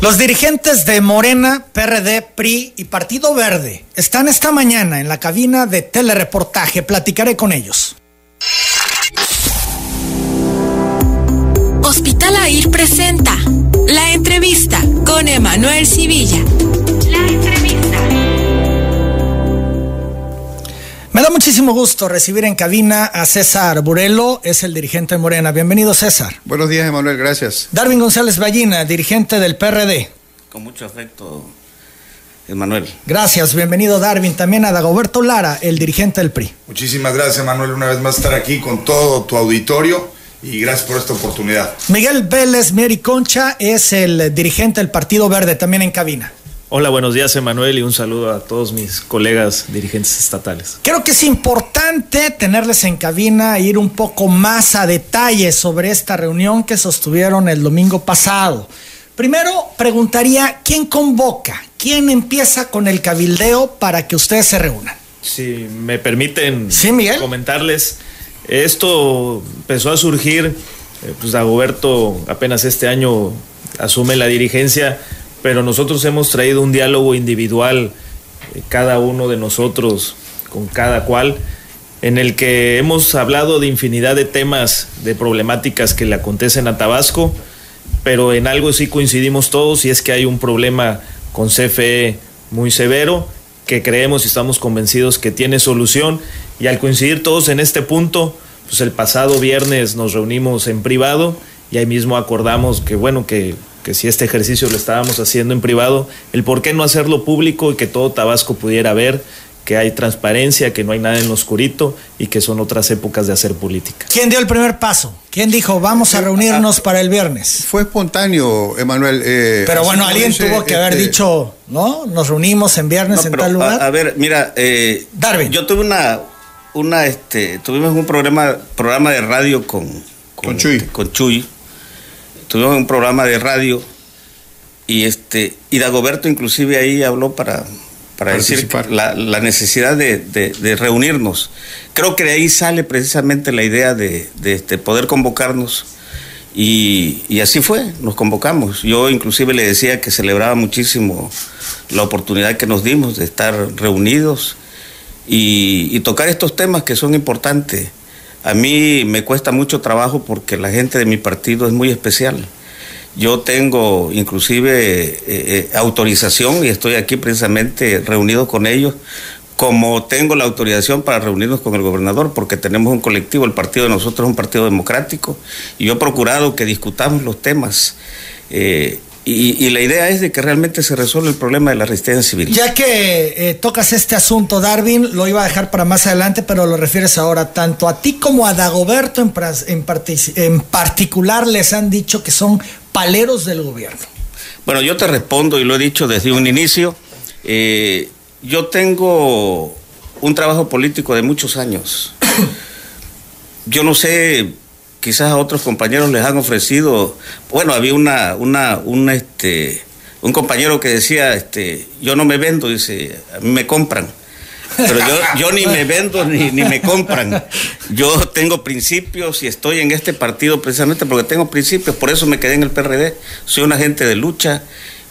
Los dirigentes de Morena, PRD, PRI y Partido Verde están esta mañana en la cabina de telereportaje. Platicaré con ellos. Hospital AIR presenta la entrevista con Emanuel Civilla. La entrevista. Me da muchísimo gusto recibir en cabina a César Burelo, es el dirigente de Morena. Bienvenido, César. Buenos días, Emanuel, gracias. Darwin González Ballina, dirigente del PRD. Con mucho afecto, Emanuel. Gracias, bienvenido Darwin. También a Dagoberto Lara, el dirigente del PRI. Muchísimas gracias, Emanuel, una vez más estar aquí con todo tu auditorio y gracias por esta oportunidad. Miguel Vélez Mieri Concha es el dirigente del Partido Verde, también en cabina. Hola, buenos días Emanuel y un saludo a todos mis colegas dirigentes estatales. Creo que es importante tenerles en cabina, ir un poco más a detalle sobre esta reunión que sostuvieron el domingo pasado. Primero, preguntaría, ¿quién convoca? ¿Quién empieza con el cabildeo para que ustedes se reúnan? Si me permiten ¿Sí, Miguel? comentarles, esto empezó a surgir, eh, pues Dagoberto apenas este año asume la dirigencia, pero nosotros hemos traído un diálogo individual, eh, cada uno de nosotros con cada cual, en el que hemos hablado de infinidad de temas, de problemáticas que le acontecen a Tabasco, pero en algo sí coincidimos todos y es que hay un problema con CFE muy severo que creemos y estamos convencidos que tiene solución y al coincidir todos en este punto, pues el pasado viernes nos reunimos en privado y ahí mismo acordamos que bueno, que, que si este ejercicio lo estábamos haciendo en privado, el por qué no hacerlo público y que todo Tabasco pudiera ver que hay transparencia, que no hay nada en lo oscurito y que son otras épocas de hacer política. ¿Quién dio el primer paso? ¿Quién dijo vamos a reunirnos para el viernes? Fue espontáneo, Emanuel. eh, Pero bueno, alguien dice, tuvo que haber este, dicho, ¿no? Nos reunimos en viernes No, en pero, tal lugar. A, a ver, mira, eh, Darwin. yo tuve una, una, este, tuvimos un programa, programa de radio con, Con Chuy. este, con Chuy. Tuvimos un programa de radio y este, y Dagoberto inclusive ahí habló para, para decir la, la necesidad de, de- de reunirnos. Creo que de ahí sale precisamente la idea de, de, este, poder convocarnos. Y, y así fue, nos convocamos. Yo inclusive le decía que celebraba muchísimo la oportunidad que nos dimos de estar reunidos y, y tocar estos temas que son importantes. A mí me cuesta mucho trabajo porque la gente de mi partido es muy especial. Yo tengo inclusive eh, eh, autorización y estoy aquí precisamente reunido con ellos, como tengo la autorización para reunirnos con el gobernador, porque tenemos un colectivo, el partido de nosotros es un partido democrático, y yo he procurado que discutamos los temas. eh, y, y la idea es de que realmente se resuelva el problema de la resistencia civil. Ya que eh, tocas este asunto, Darwin, lo iba a dejar para más adelante, pero lo refieres ahora. Tanto a ti como a Dagoberto en, en particular les han dicho que son paleros del gobierno. Bueno, yo te respondo y lo he dicho desde un inicio. Eh, yo tengo un trabajo político de muchos años. Yo no sé, quizás a otros compañeros les han ofrecido. Bueno, había una, una, una, este, un compañero que decía, este, yo no me vendo, dice, a mí me compran. Pero yo, yo ni me vendo ni, ni me compran. Yo tengo principios y estoy en este partido precisamente porque tengo principios. Por eso me quedé en el PRD. Soy un agente de lucha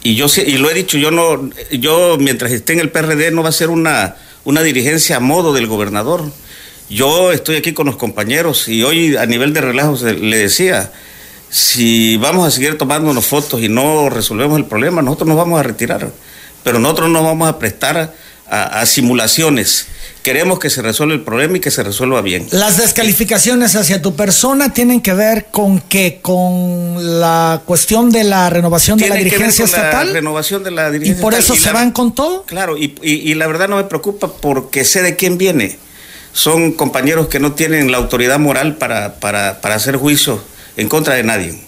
y yo y lo he dicho. Yo no, yo mientras esté en el PRD no va a ser una una dirigencia a modo del gobernador. Yo estoy aquí con los compañeros y hoy a nivel de relajo le decía. Si vamos a seguir tomándonos fotos y no resolvemos el problema, nosotros nos vamos a retirar. Pero nosotros no vamos a prestar a, a simulaciones. Queremos que se resuelva el problema y que se resuelva bien. Las descalificaciones hacia tu persona tienen que ver con que con la cuestión de la renovación de la Tiene que ver dirigencia con la estatal renovación de la y dirigencia por estatal. eso Y se la- van con todo. Claro, y, y- y la verdad no me preocupa porque sé de quién viene. Son compañeros que no tienen la autoridad moral para, para, para hacer juicio en contra de nadie,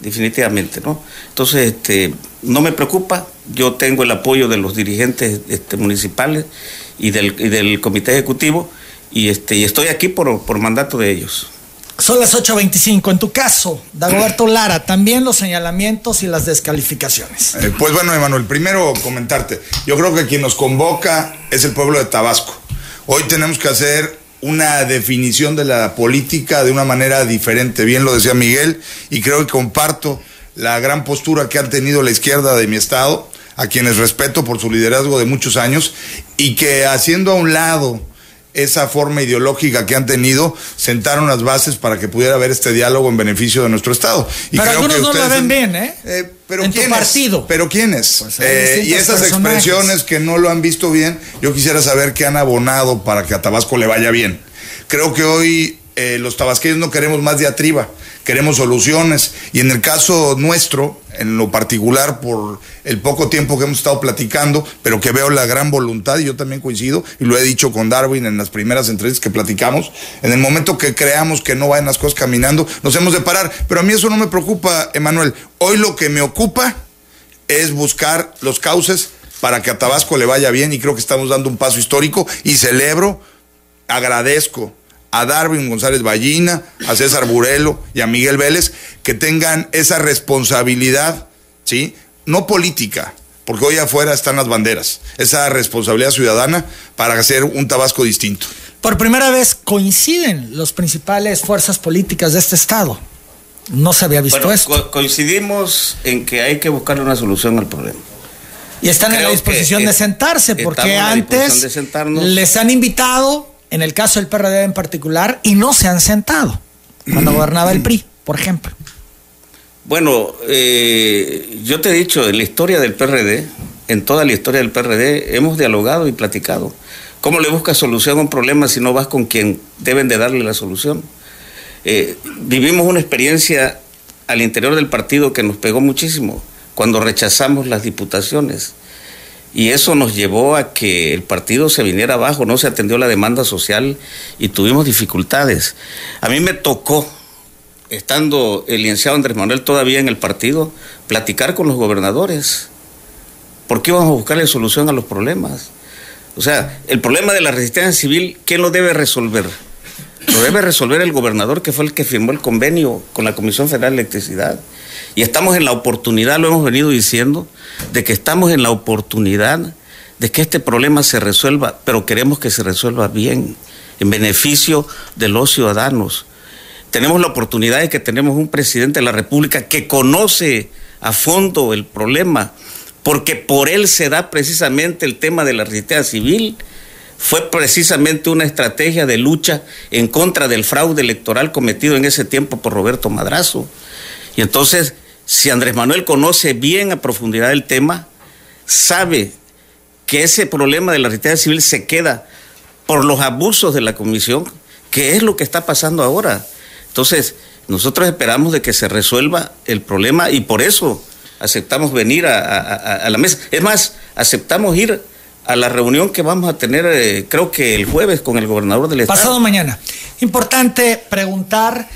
definitivamente, ¿no? Entonces, este, no me preocupa, yo tengo el apoyo de los dirigentes este, municipales y del, y del comité ejecutivo y, este, y estoy aquí por, por mandato de ellos. Son las 8.25. En tu caso, Dagoberto Lara, también los señalamientos y las descalificaciones. Eh, pues bueno, Emanuel, primero comentarte. Yo creo que quien nos convoca es el pueblo de Tabasco. Hoy tenemos que hacer una definición de la política de una manera diferente. Bien lo decía Miguel y creo que comparto la gran postura que ha tenido la izquierda de mi estado, a quienes respeto por su liderazgo de muchos años, y que haciendo a un lado esa forma ideológica que han tenido, sentaron las bases para que pudiera haber este diálogo en beneficio de nuestro Estado. Y pero algunos no lo ven bien, ¿eh? eh pero en ¿quiénes? tu partido. Pero ¿quiénes? Pues eh, y esas personajes. expresiones que no lo han visto bien, yo quisiera saber qué han abonado para que a Tabasco le vaya bien. Creo que hoy eh, los tabasqueños no queremos más diatriba, queremos soluciones. Y en el caso nuestro, en lo particular, por el poco tiempo que hemos estado platicando, pero que veo la gran voluntad, y yo también coincido, y lo he dicho con Darwin en las primeras entrevistas que platicamos, en el momento que creamos que no vayan las cosas caminando, nos hemos de parar. Pero a mí eso no me preocupa, Emanuel. Hoy lo que me ocupa es buscar los cauces para que a Tabasco le vaya bien, y creo que estamos dando un paso histórico, y celebro, agradezco a Darwin González Ballina, a César Burelo y a Miguel Vélez, que tengan esa responsabilidad, ¿sí? No política, porque hoy afuera están las banderas, esa responsabilidad ciudadana para hacer un Tabasco distinto. Por primera vez coinciden las principales fuerzas políticas de este estado. No se había visto esto. coincidimos en que hay que buscar una solución al problema. Y están en la disposición de sentarse, porque antes les han invitado en el caso del PRD en particular, y no se han sentado cuando gobernaba el PRI, por ejemplo. Bueno, eh, yo te he dicho, en la historia del PRD, en toda la historia del PRD, hemos dialogado y platicado. ¿Cómo le buscas solución a un problema si no vas con quien deben de darle la solución? Eh, vivimos una experiencia al interior del partido que nos pegó muchísimo cuando rechazamos las diputaciones. Y eso nos llevó a que el partido se viniera abajo, no se atendió la demanda social y tuvimos dificultades. A mí me tocó, estando el licenciado Andrés Manuel todavía en el partido, platicar con los gobernadores. ¿Por qué íbamos a buscarle solución a los problemas? O sea, el problema de la resistencia civil, ¿quién lo debe resolver? Lo debe resolver el gobernador que fue el que firmó el convenio con la Comisión Federal de Electricidad. Y estamos en la oportunidad, lo hemos venido diciendo, de que estamos en la oportunidad de que este problema se resuelva, pero queremos que se resuelva bien, en beneficio de los ciudadanos. Tenemos la oportunidad de que tenemos un presidente de la República que conoce a fondo el problema, porque por él se da precisamente el tema de la resistencia civil. Fue precisamente una estrategia de lucha en contra del fraude electoral cometido en ese tiempo por Roberto Madrazo. Y entonces si Andrés Manuel conoce bien a profundidad el tema, sabe que ese problema de la resistencia civil se queda por los abusos de la comisión, que es lo que está pasando ahora. Entonces, nosotros esperamos de que se resuelva el problema y por eso aceptamos venir a, la mesa. Es más, aceptamos ir a la reunión que vamos a tener, eh, creo que el jueves, con el gobernador del Estado. Pasado mañana. Importante preguntar,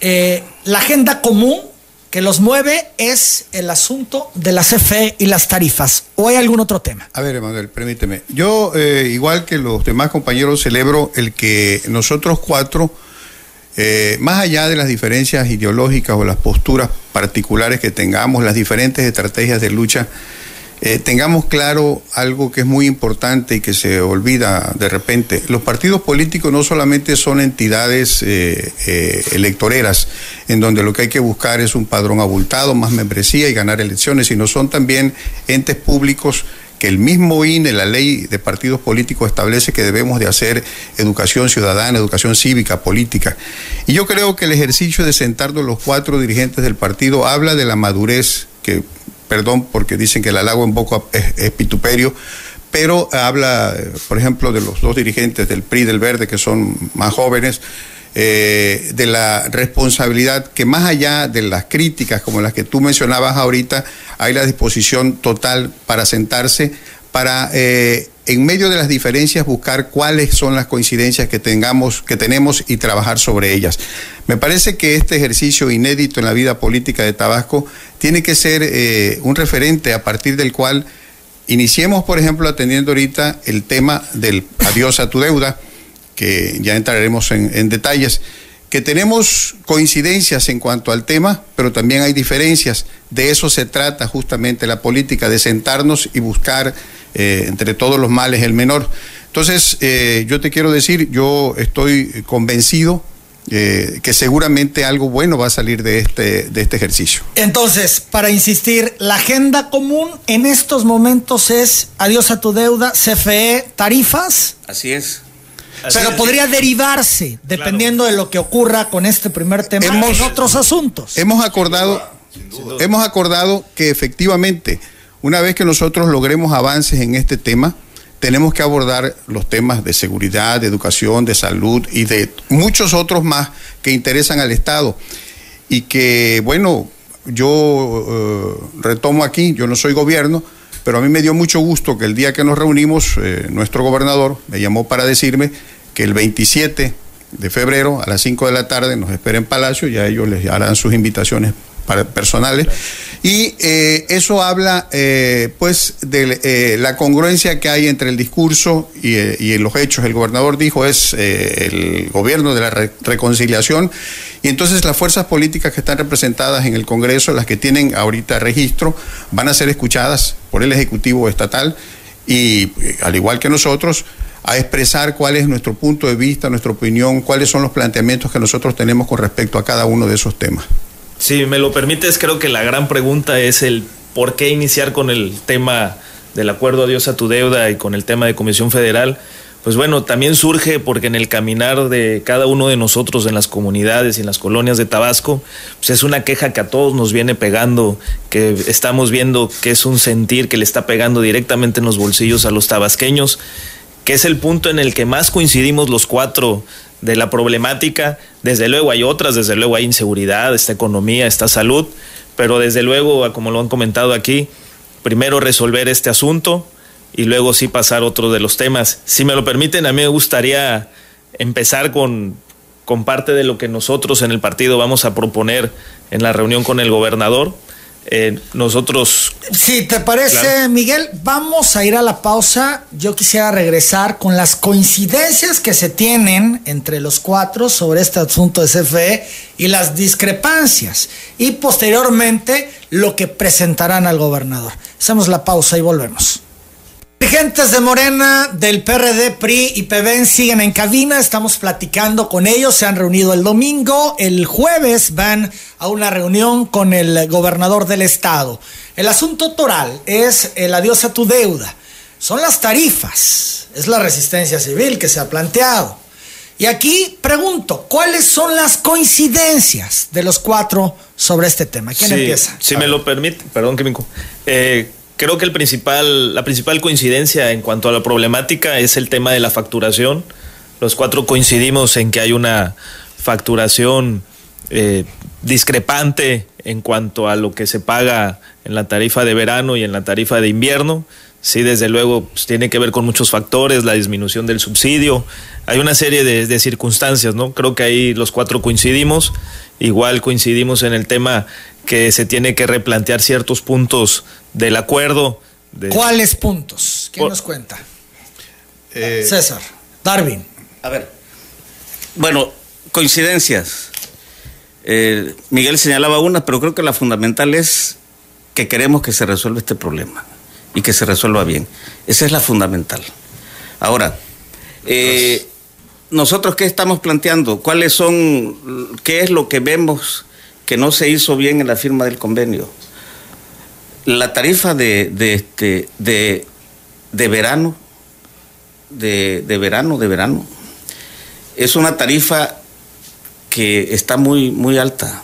eh, la agenda común que los mueve es el asunto de la CFE y las tarifas. ¿O hay algún otro tema? A ver, Emanuel, permíteme. Yo, eh, igual que los demás compañeros, celebro el que nosotros cuatro, eh, más allá de las diferencias ideológicas o las posturas particulares que tengamos, las diferentes estrategias de lucha, eh, tengamos claro algo que es muy importante y que se olvida de repente. Los partidos políticos no solamente son entidades eh, eh, electoreras, en donde lo que hay que buscar es un padrón abultado, más membresía y ganar elecciones, sino son también entes públicos que el mismo INE, la ley de partidos políticos establece que debemos de hacer educación ciudadana, educación cívica, política. Y yo creo que el ejercicio de sentarnos los cuatro dirigentes del partido habla de la madurez que perdón porque dicen que el halago un poco es, pituperio, pero habla, por ejemplo, de los dos dirigentes del PRI del Verde, que son más jóvenes, eh, de la responsabilidad que más allá de las críticas como las que tú mencionabas ahorita, hay la disposición total para sentarse, para eh, en medio de las diferencias buscar cuáles son las coincidencias que tengamos, que tenemos y trabajar sobre ellas. Me parece que este ejercicio inédito en la vida política de Tabasco tiene que ser eh, un referente a partir del cual iniciemos, por ejemplo, atendiendo ahorita el tema del adiós a tu deuda, que ya entraremos en, en detalles que tenemos coincidencias en cuanto al tema, pero también hay diferencias. De eso se trata justamente la política, de sentarnos y buscar eh, entre todos los males el menor. Entonces, eh, yo te quiero decir, yo estoy convencido eh, que seguramente algo bueno va a salir de este, de este ejercicio. Entonces, para insistir, la agenda común en estos momentos es adiós a tu deuda, CFE, tarifas. Así es. pero podría derivarse, dependiendo de lo que ocurra con este primer tema, en otros asuntos. Hemos acordado, hemos acordado que efectivamente, una vez que nosotros logremos avances en este tema, tenemos que abordar los temas de seguridad, de educación, de salud y de muchos otros más que interesan al Estado. Y que, bueno, yo eh, retomo aquí, yo no soy gobierno, pero a mí me dio mucho gusto que el día que nos reunimos, eh, nuestro gobernador me llamó para decirme que el 27 de febrero a las 5 de la tarde nos espera en Palacio, ya ellos les harán sus invitaciones personales. Y eh, eso habla eh, pues de eh, la congruencia que hay entre el discurso y, y los hechos. El gobernador dijo es el gobierno de la reconciliación y entonces las fuerzas políticas que están representadas en el Congreso, las que tienen ahorita registro, van a ser escuchadas por el Ejecutivo Estatal y al igual que nosotros, a expresar cuál es nuestro punto de vista, nuestra opinión, cuáles son los planteamientos que nosotros tenemos con respecto a cada uno de esos temas. Si me lo permites, creo que la gran pregunta es el por qué iniciar con el tema del acuerdo adiós a tu deuda y con el tema de Comisión Federal. Pues bueno, también surge porque en el caminar de cada uno de nosotros en las comunidades y en las colonias de Tabasco, pues es una queja que a todos nos viene pegando, que estamos viendo que es un sentir que le está pegando directamente en los bolsillos a los tabasqueños, que es el punto en el que más coincidimos los cuatro de la problemática. Desde luego hay otras, desde luego hay inseguridad, esta economía, esta salud, pero desde luego, como lo han comentado aquí, primero resolver este asunto y luego sí pasar otro de los temas. Si me lo permiten, a mí me gustaría empezar con, con parte de lo que nosotros en el partido vamos a proponer en la reunión con el gobernador eh, nosotros... Si te parece, Miguel, vamos a ir a la pausa. Yo quisiera regresar con las coincidencias que se tienen entre los cuatro sobre este asunto de CFE y las discrepancias. Y posteriormente lo que presentarán al gobernador. Hacemos la pausa y volvemos. Dirigentes de Morena, del PRD, PRI y PBN siguen en cabina, estamos platicando con ellos, se han reunido el domingo, el jueves van a una reunión con el gobernador del estado. El asunto toral es el adiós a tu deuda, son las tarifas, es la resistencia civil que se ha planteado. Y aquí pregunto, ¿cuáles son las coincidencias de los cuatro sobre este tema? ¿Quién empieza? Si me lo permite, perdón que me... Eh, creo que el principal, la principal coincidencia en cuanto a la problemática es el tema de la facturación. Los cuatro coincidimos en que hay una facturación eh, discrepante en cuanto a lo que se paga en la tarifa de verano y en la tarifa de invierno. Sí, desde luego pues, tiene que ver con muchos factores, la disminución del subsidio. Hay una serie de, de circunstancias, ¿no? Creo que ahí los cuatro coincidimos. Igual coincidimos en el tema que se tiene que replantear ciertos puntos del acuerdo. ¿Cuáles puntos? ¿Quién nos cuenta? Eh, César, Darwin. A ver, bueno, coincidencias. Eh, Miguel señalaba una, pero creo que la fundamental es que queremos que se resuelva este problema y que se resuelva bien. Esa es la fundamental. Ahora, eh, nosotros qué estamos planteando, cuáles son, qué es lo que vemos que no se hizo bien en la firma del convenio. La tarifa de, de, este, de, de verano, de, de, verano, de verano, es una tarifa que está muy, muy alta.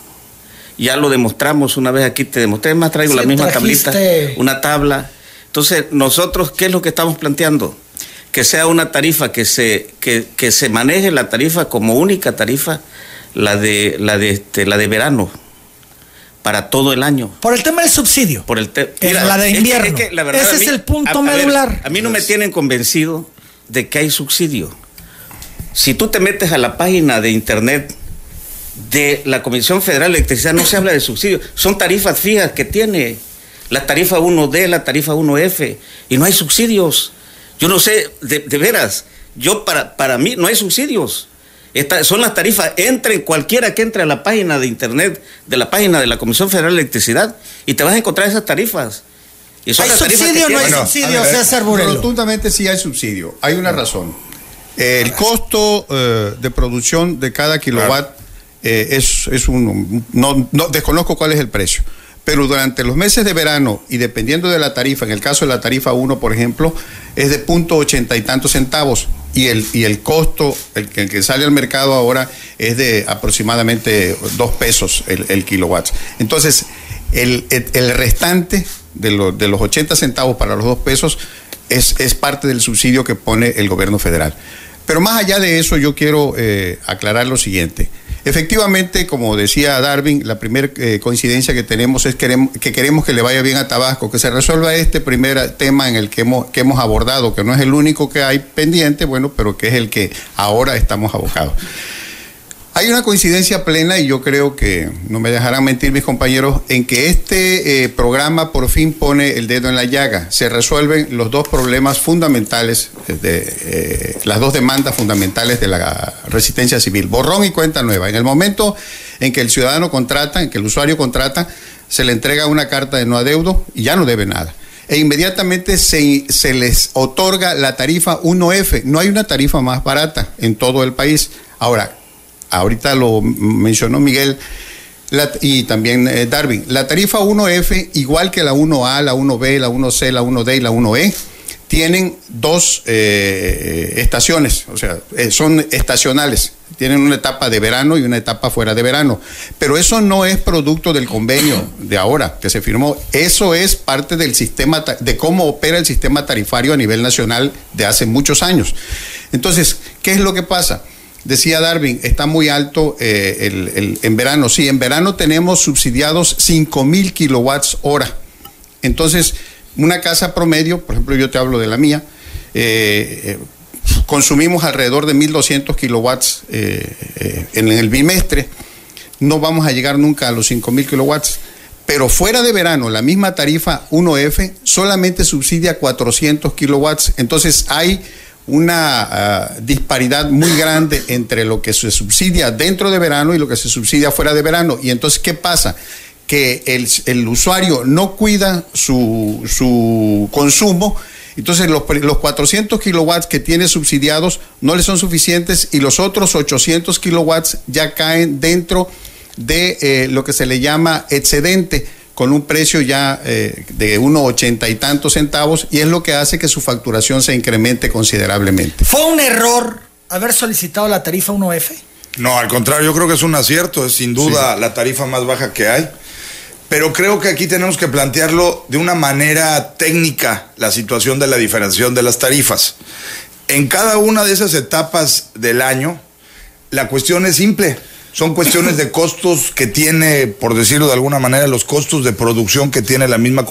Ya lo demostramos una vez aquí, te demostré, más traigo la misma tablita, una tabla. Entonces, nosotros, ¿qué es lo que estamos planteando? Que sea una tarifa que se, que, que se maneje la tarifa como única tarifa la de, la de, este, la de verano para todo el año. Por el tema del subsidio. Por el la de invierno. Ese es el punto medular. a mí no me tienen convencido de que hay subsidio. Si tú te metes a la página de internet de la Comisión Federal de Electricidad, no se habla de subsidio. Son tarifas fijas que tiene. La tarifa 1D, la tarifa 1F. Y no hay subsidios. Yo no sé, de, de veras, yo para, para mí no hay subsidios son las tarifas. Entre cualquiera que entre a la página de internet de la página de la Comisión Federal de Electricidad y te vas a encontrar esas tarifas. ¿Hay subsidio o no hay subsidio, César Burelo? Rotundamente sí hay subsidio. Hay una razón. El costo eh, de producción de cada kilowatt eh, es, es un, no, no, desconozco cuál es el precio. Pero durante los meses de verano y dependiendo de la tarifa, en el caso de la tarifa 1, por ejemplo, es de punto ochenta y tantos centavos y el, y el costo, el, que sale al mercado ahora es de aproximadamente dos pesos el, kilowatt. Entonces, el, el, el restante de, lo, de, los 80 centavos para los dos pesos es, es, parte del subsidio que pone el gobierno federal. Pero más allá de eso, yo quiero eh, aclarar lo siguiente. Efectivamente, como decía Darwin, la primera eh, coincidencia que tenemos es que queremos que le vaya bien a Tabasco, que se resuelva este primer tema en el que hemos, que hemos abordado, que no es el único que hay pendiente, bueno, pero que es el que ahora estamos abocados. Hay una coincidencia plena y yo creo que no me dejarán mentir mis compañeros en que este eh, programa por fin pone el dedo en la llaga. Se resuelven los dos problemas fundamentales, de, eh, las dos demandas fundamentales de la resistencia civil, borrón y cuenta nueva. En el momento en que el ciudadano contrata, en que el usuario contrata, se le entrega una carta de no adeudo y ya no debe nada e inmediatamente se, se, les otorga la tarifa 1F. No hay una tarifa más barata en todo el país. Ahora, ahorita lo mencionó Miguel y también eh, Darwin, la tarifa 1F, igual que la 1A, la 1B, la 1C, la 1D y la 1E, tienen dos eh, estaciones, o sea, eh, son estacionales, tienen una etapa de verano y una etapa fuera de verano, pero eso no es producto del convenio de ahora que se firmó, eso es parte del sistema, de cómo opera el sistema tarifario a nivel nacional de hace muchos años. Entonces, ¿qué es lo que pasa? Decía Darwin, está muy alto eh, el, el, en verano. Sí, en verano tenemos subsidiados 5 mil kilowatts hora. Entonces, una casa promedio, por ejemplo, yo te hablo de la mía, eh, eh, consumimos alrededor de 1.200 kilowatts en el bimestre. No vamos a llegar nunca a los 5 mil kilowatts. Pero fuera de verano, la misma tarifa 1F solamente subsidia 400 kilowatts. Entonces hay una uh, disparidad muy grande entre lo que se subsidia dentro de verano y lo que se subsidia fuera de verano. Y entonces, ¿qué pasa? Que el, el usuario no cuida su, su consumo. Entonces los, los, 400 kilowatts que tiene subsidiados no le son suficientes y los otros 800 kilowatts ya caen dentro de eh, lo que se le llama excedente con un precio ya eh, de unos ochenta y tantos centavos y es lo que hace que su facturación se incremente considerablemente. ¿Fue un error haber solicitado la tarifa 1F? No, al contrario, yo creo que es un acierto, es sin duda sí. la tarifa más baja que hay. Pero creo que aquí tenemos que plantearlo de una manera técnica, la situación de la diferenciación de las tarifas. En cada una de esas etapas del año, la cuestión es simple son cuestiones de costos que tiene, por decirlo de alguna manera, los costos de producción que tiene la misma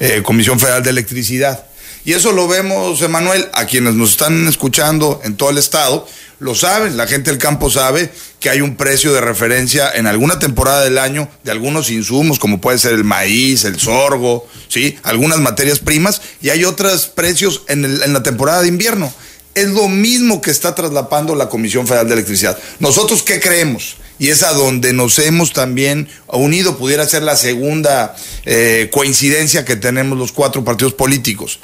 eh, Comisión Federal de Electricidad. Y eso lo vemos, Emanuel, a quienes nos están escuchando en todo el estado, lo saben, la gente del campo sabe que hay un precio de referencia en alguna temporada del año de algunos insumos, como puede ser el maíz, el sorgo, ¿sí? algunas materias primas, y hay otros precios en, el, en la temporada de invierno. Es lo mismo que está traslapando la Comisión Federal de Electricidad. ¿Nosotros qué creemos? Y es a donde nos hemos también unido, pudiera ser la segunda eh, coincidencia que tenemos los cuatro partidos políticos.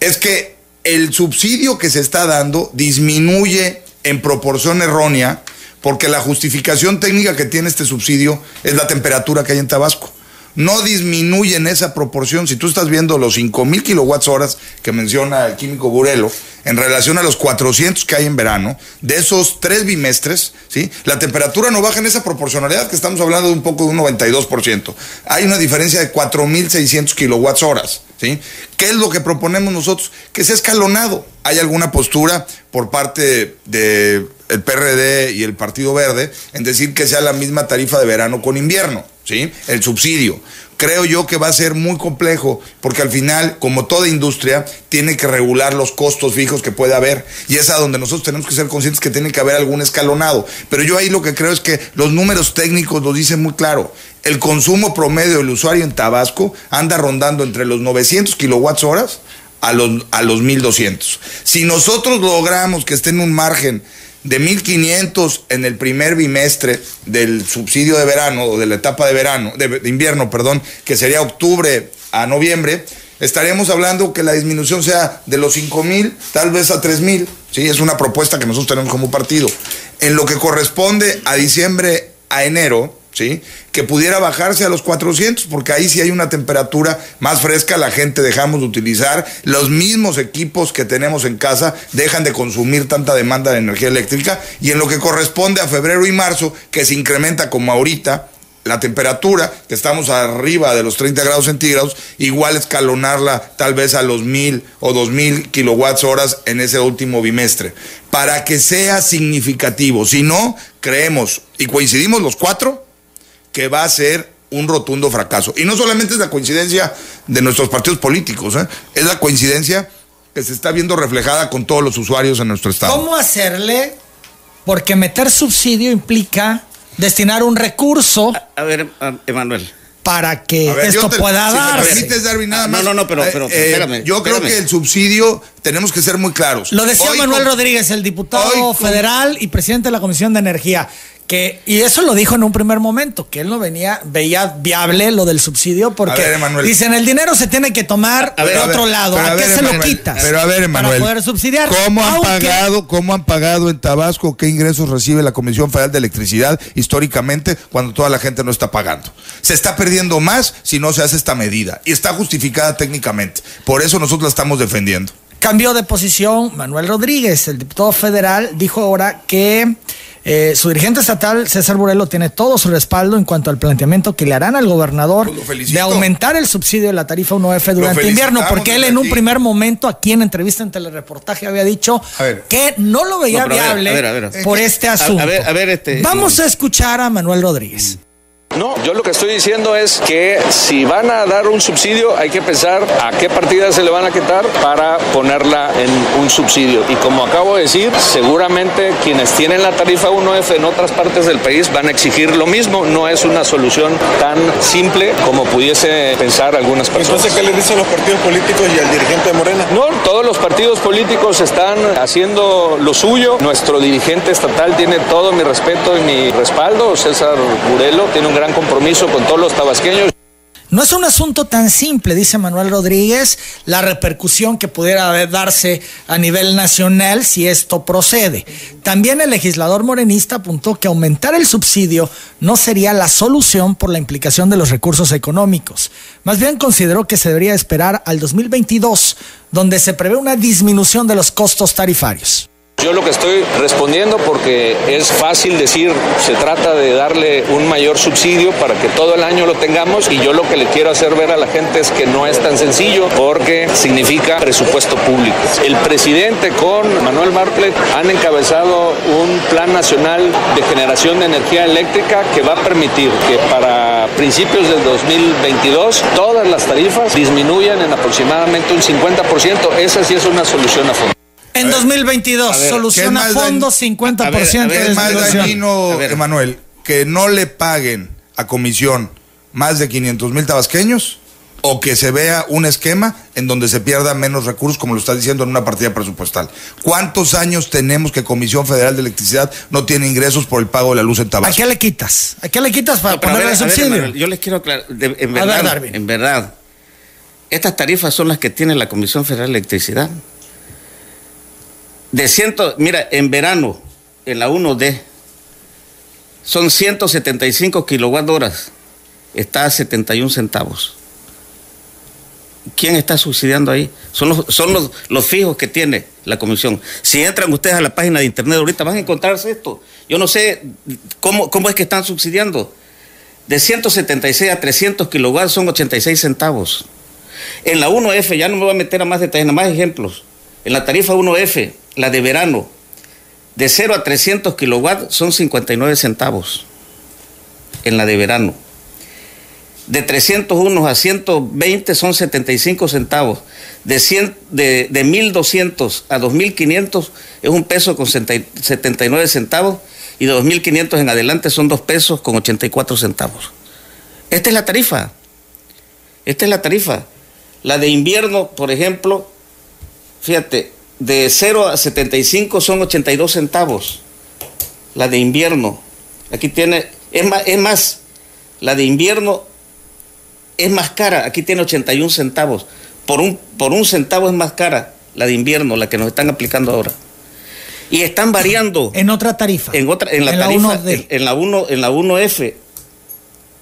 Es que el subsidio que se está dando disminuye en proporción errónea porque la justificación técnica que tiene este subsidio es la temperatura que hay en Tabasco no disminuye en esa proporción. Si tú estás viendo los 5000 kilowatts horas que menciona el químico Burelo en relación a los 400 que hay en verano, de esos tres bimestres, ¿sí? la temperatura no baja en esa proporcionalidad, que estamos hablando de un poco de un 92%. Hay una diferencia de 4600 kilowatts horas. ¿sí? ¿Qué es lo que proponemos nosotros? Que sea escalonado. ¿Hay alguna postura por parte de el PRD y el Partido Verde en decir que sea la misma tarifa de verano con invierno, ¿sí? El subsidio. Creo yo que va a ser muy complejo porque al final, como toda industria, tiene que regular los costos fijos que puede haber y es a donde nosotros tenemos que ser conscientes que tiene que haber algún escalonado. Pero yo ahí lo que creo es que los números técnicos lo dicen muy claro. El consumo promedio del usuario en Tabasco anda rondando entre los 900 kilowatts horas a los, a los 1200. Si nosotros logramos que esté en un margen de 1.500 en el primer bimestre del subsidio de verano o de la etapa de verano, de, invierno, perdón, que sería octubre a noviembre, estaríamos hablando que la disminución sea de los 5.000 tal vez a 3.000, ¿sí? Es una propuesta que nosotros tenemos como partido. En lo que corresponde a diciembre a enero, Que pudiera bajarse a los 400, porque ahí sí hay una temperatura más fresca, la gente dejamos de utilizar, los mismos equipos que tenemos en casa dejan de consumir tanta demanda de energía eléctrica, y en lo que corresponde a febrero y marzo, que se incrementa como ahorita, la temperatura, que estamos arriba de los 30 grados centígrados, igual escalonarla tal vez a los 1000 o 2000 kilowatts horas en ese último bimestre, para que sea significativo. Si no, creemos y coincidimos los cuatro que va a ser un rotundo fracaso. Y no solamente es la coincidencia de nuestros partidos políticos, ¿eh? es la coincidencia que se está viendo reflejada con todos los usuarios en nuestro estado. ¿Cómo hacerle? Porque meter subsidio implica destinar un recurso. A, ver, Emanuel. Para que esto pueda si darse. Me permites, Darwin, nada más. No, no, no, pero, pero eh, espérame, Yo creo que el subsidio tenemos que ser muy claros. Lo decía Manuel Rodríguez, el diputado federal y presidente de la Comisión de Energía. Que, y eso lo dijo en un primer momento, que él no venía, veía viable lo del subsidio porque dicen el dinero se tiene que tomar de otro lado. ¿A, qué se lo quitas? Pero a ver, Emanuel, para poder subsidiar. ¿Cómo han pagado, cómo han pagado en Tabasco? ¿Qué ingresos recibe la Comisión Federal de Electricidad históricamente cuando toda la gente no está pagando? Se está perdiendo más si no se hace esta medida y está justificada técnicamente. Por eso nosotros la estamos defendiendo. Cambió de posición Manuel Rodríguez, el diputado federal, dijo ahora que eh, su dirigente estatal, César Burelo, tiene todo su respaldo en cuanto al planteamiento que le harán al gobernador pues de aumentar el subsidio de la tarifa 1F durante invierno, porque él en un primer momento aquí en entrevista en telereportaje había dicho que no lo veía viable por este asunto. este, Vamos a escuchar a Manuel Rodríguez. No, yo lo que estoy diciendo es que si van a dar un subsidio hay que pensar a qué partida se le van a quitar para ponerla en un subsidio. Y como acabo de decir, seguramente quienes tienen la tarifa 1F en otras partes del país van a exigir lo mismo. No es una solución tan simple como pudiese pensar algunas personas. Entonces, ¿qué le dicen los partidos políticos y al dirigente de Morena? No, todos los partidos políticos están haciendo lo suyo. Nuestro dirigente estatal tiene todo mi respeto y mi respaldo. César Burelo tiene un gran compromiso con todos los tabasqueños. No es un asunto tan simple, dice Manuel Rodríguez, la repercusión que pudiera darse a nivel nacional si esto procede. También el legislador morenista apuntó que aumentar el subsidio no sería la solución por la implicación de los recursos económicos. Más bien consideró que se debería esperar al 2022, donde se prevé una disminución de los costos tarifarios. Yo lo que estoy respondiendo porque es fácil decir, se trata de darle un mayor subsidio para que todo el año lo tengamos y yo lo que le quiero hacer ver a la gente es que no es tan sencillo porque significa presupuesto público. El presidente con Manuel Marplet han encabezado un plan nacional de generación de energía eléctrica que va a permitir que para principios del 2022 todas las tarifas disminuyan en aproximadamente un 50%. Esa sí es una solución a fondo. En 2022, solución a fondo 50% de Es más dañino, Emanuel, que no le paguen a comisión más de 500 mil tabasqueños o que se vea un esquema en donde se pierdan menos recursos, como lo está diciendo en una partida presupuestal. ¿Cuántos años tenemos que Comisión Federal de Electricidad no tiene ingresos por el pago de la luz en Tabasco? ¿A qué le quitas? ¿A qué le quitas para poner el subsidio? yo les quiero aclarar, en, verdad, en verdad, estas tarifas son las que tiene la Comisión Federal de Electricidad de ciento, mira, en verano, en la 1D, son 175 kilowatt horas, está a 71 centavos. ¿Quién está subsidiando ahí? Son los, son los, los fijos que tiene la comisión. Si entran ustedes a la página de internet ahorita van a encontrarse esto. Yo no sé cómo, cómo es que están subsidiando. De 176 a 300 kilowatts son 86 centavos. En la 1F, ya no me voy a meter a más detalles, nada más ejemplos. En la tarifa 1F, la de verano, de 0 a 300 kilowatts son 59 centavos. En la de verano. De 301 a 120 son 75 centavos. De, 100, de, de 1200 a 2500 es un peso con 79 centavos. Y de 2500 en adelante son dos pesos con 84 centavos. Esta es la tarifa. Esta es la tarifa. La de invierno, por ejemplo, Fíjate, de 0 a 75 son 82 centavos. La de invierno. Aquí tiene, es más, es más, la de invierno es más cara. Aquí tiene 81 centavos. Por un, por un centavo es más cara la de invierno, la que nos están aplicando ahora. Y están variando. En otra tarifa. En otra, en la tarifa, en, la 1, en la 1F.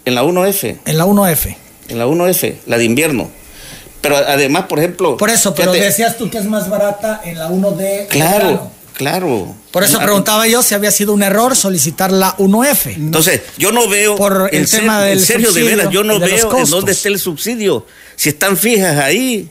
En la 1F. En la 1F. En la 1F, la de invierno. Pero además, por ejemplo. Por eso, pero decías tú que es más barata en la 1D. Claro, claro. Por eso preguntaba yo si había sido un error solicitar la 1F. Entonces, yo no veo. Por el tema del. En serio, de veras, yo no veo en dónde está el subsidio. Si están fijas ahí.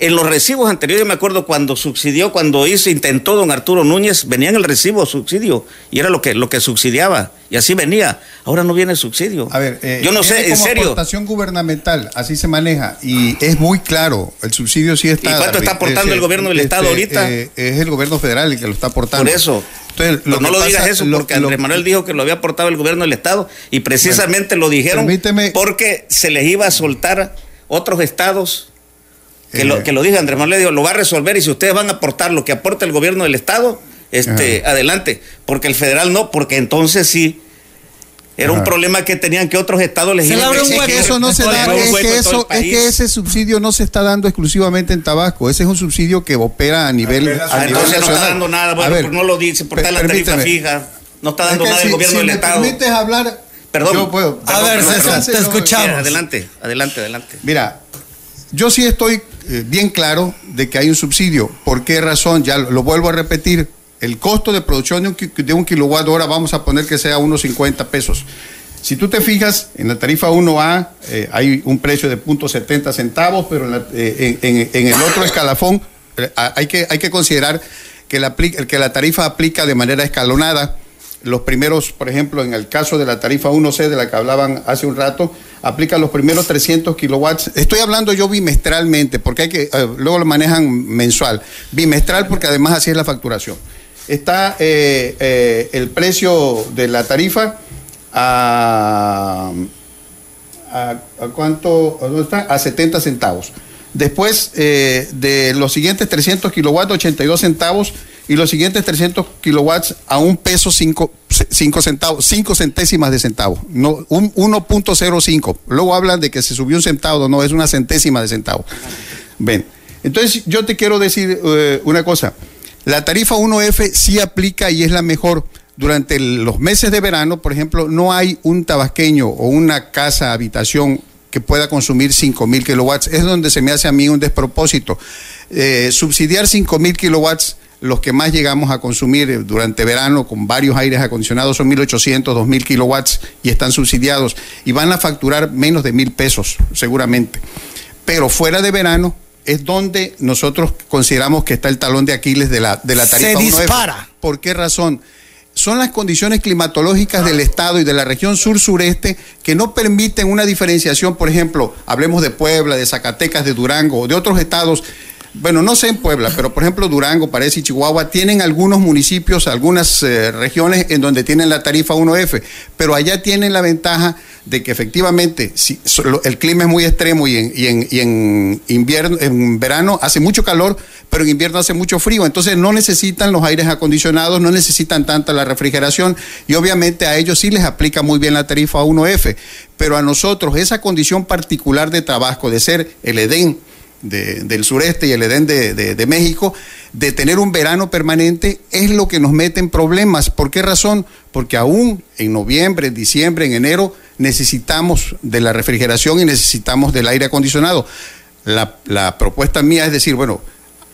En los recibos anteriores, me acuerdo cuando subsidió, cuando hizo, intentó don Arturo Núñez, venía en el recibo subsidio y era lo que, lo que subsidiaba y así venía. Ahora no viene el subsidio. A ver, eh, yo no sé, en serio. aportación gubernamental, así se maneja y es muy claro, el subsidio sí está. ¿Y cuánto está aportando el gobierno del Estado este, ahorita? Eh, es el gobierno federal el que lo está aportando. Por eso. Entonces, no lo digas eso, porque Andrés Manuel dijo que lo había aportado el gobierno del Estado y precisamente lo dijeron porque se les iba a soltar otros estados que, lo, que lo diga Andrés Manuel, digo, lo va a resolver y si ustedes van a aportar lo que aporta el gobierno del Estado, este, adelante, porque el federal no, porque entonces sí. Era un problema que tenían que otros estados les Es que eso no se da, es que, eso, es que ese subsidio no se está dando exclusivamente en Tabasco, ese es un subsidio que opera a nivel, a nivel nacional. no está dando nada, bueno, no lo dice, por la tarifa fija, no está dando nada el gobierno del Estado. Si me permites hablar, perdón. Yo puedo. a ver, César, te escuchamos. adelante, adelante, adelante. Mira, yo sí estoy eh, bien claro de que hay un subsidio. ¿Por qué razón? Ya lo, vuelvo a repetir. El costo de producción de un, kilowatt hora vamos a poner que sea unos 50 pesos. Si tú te fijas, en la tarifa 1A eh, hay un precio de .70 centavos, pero en, eh, el otro escalafón hay, que, hay que considerar que la, que la tarifa aplica de manera escalonada los primeros, por ejemplo, en el caso de la tarifa 1C de la que hablaban hace un rato, aplica los primeros 300 kilowatts. Estoy hablando yo bimestralmente, porque hay que, eh, luego lo manejan mensual. Bimestral porque además así es la facturación. Está eh, eh, el precio de la tarifa a, a, cuánto, ¿dónde está? A 70 centavos. Después de los siguientes 300 kilowatts, 82 centavos y los siguientes 300 kilowatts a un peso 5 centavos, 5 centésimas de centavo, no, un 1.05. Luego hablan de que se subió un centavo, no, es una centésima de centavo. Ven, entonces yo te quiero decir eh, una cosa, la tarifa 1F sí aplica y es la mejor. Durante los meses de verano, por ejemplo, no hay un tabasqueño o una casa, habitación que pueda consumir 5 mil kilowatts. Es donde se me hace a mí un despropósito. Eh, subsidiar 5 mil kilowatts los que más llegamos a consumir durante verano con varios aires acondicionados son 1.800, 2.000 kilowatts y están subsidiados y van a facturar menos de mil pesos seguramente. Pero fuera de verano es donde nosotros consideramos que está el talón de Aquiles de la, de la tarifa. Se dispara. ¿Por qué razón? son las condiciones climatológicas del estado y de la región sur-sureste que no permiten una diferenciación, por ejemplo, hablemos de Puebla, de Zacatecas, de Durango o de otros estados bueno, no sé en Puebla, pero por ejemplo Durango, parece y Chihuahua tienen algunos municipios, algunas eh, regiones en donde tienen la tarifa 1F, pero allá tienen la ventaja de que efectivamente si, el clima es muy extremo y en, invierno, en verano hace mucho calor, pero en invierno hace mucho frío, entonces no necesitan los aires acondicionados, no necesitan tanta la refrigeración y obviamente a ellos sí les aplica muy bien la tarifa 1F, pero a nosotros esa condición particular de trabajo, de ser el Del sureste y el Edén de, México, de tener un verano permanente, es lo que nos mete en problemas. ¿Por qué razón? Porque aún en noviembre, en diciembre, en enero, necesitamos de la refrigeración y necesitamos del aire acondicionado. La, propuesta mía es decir, bueno,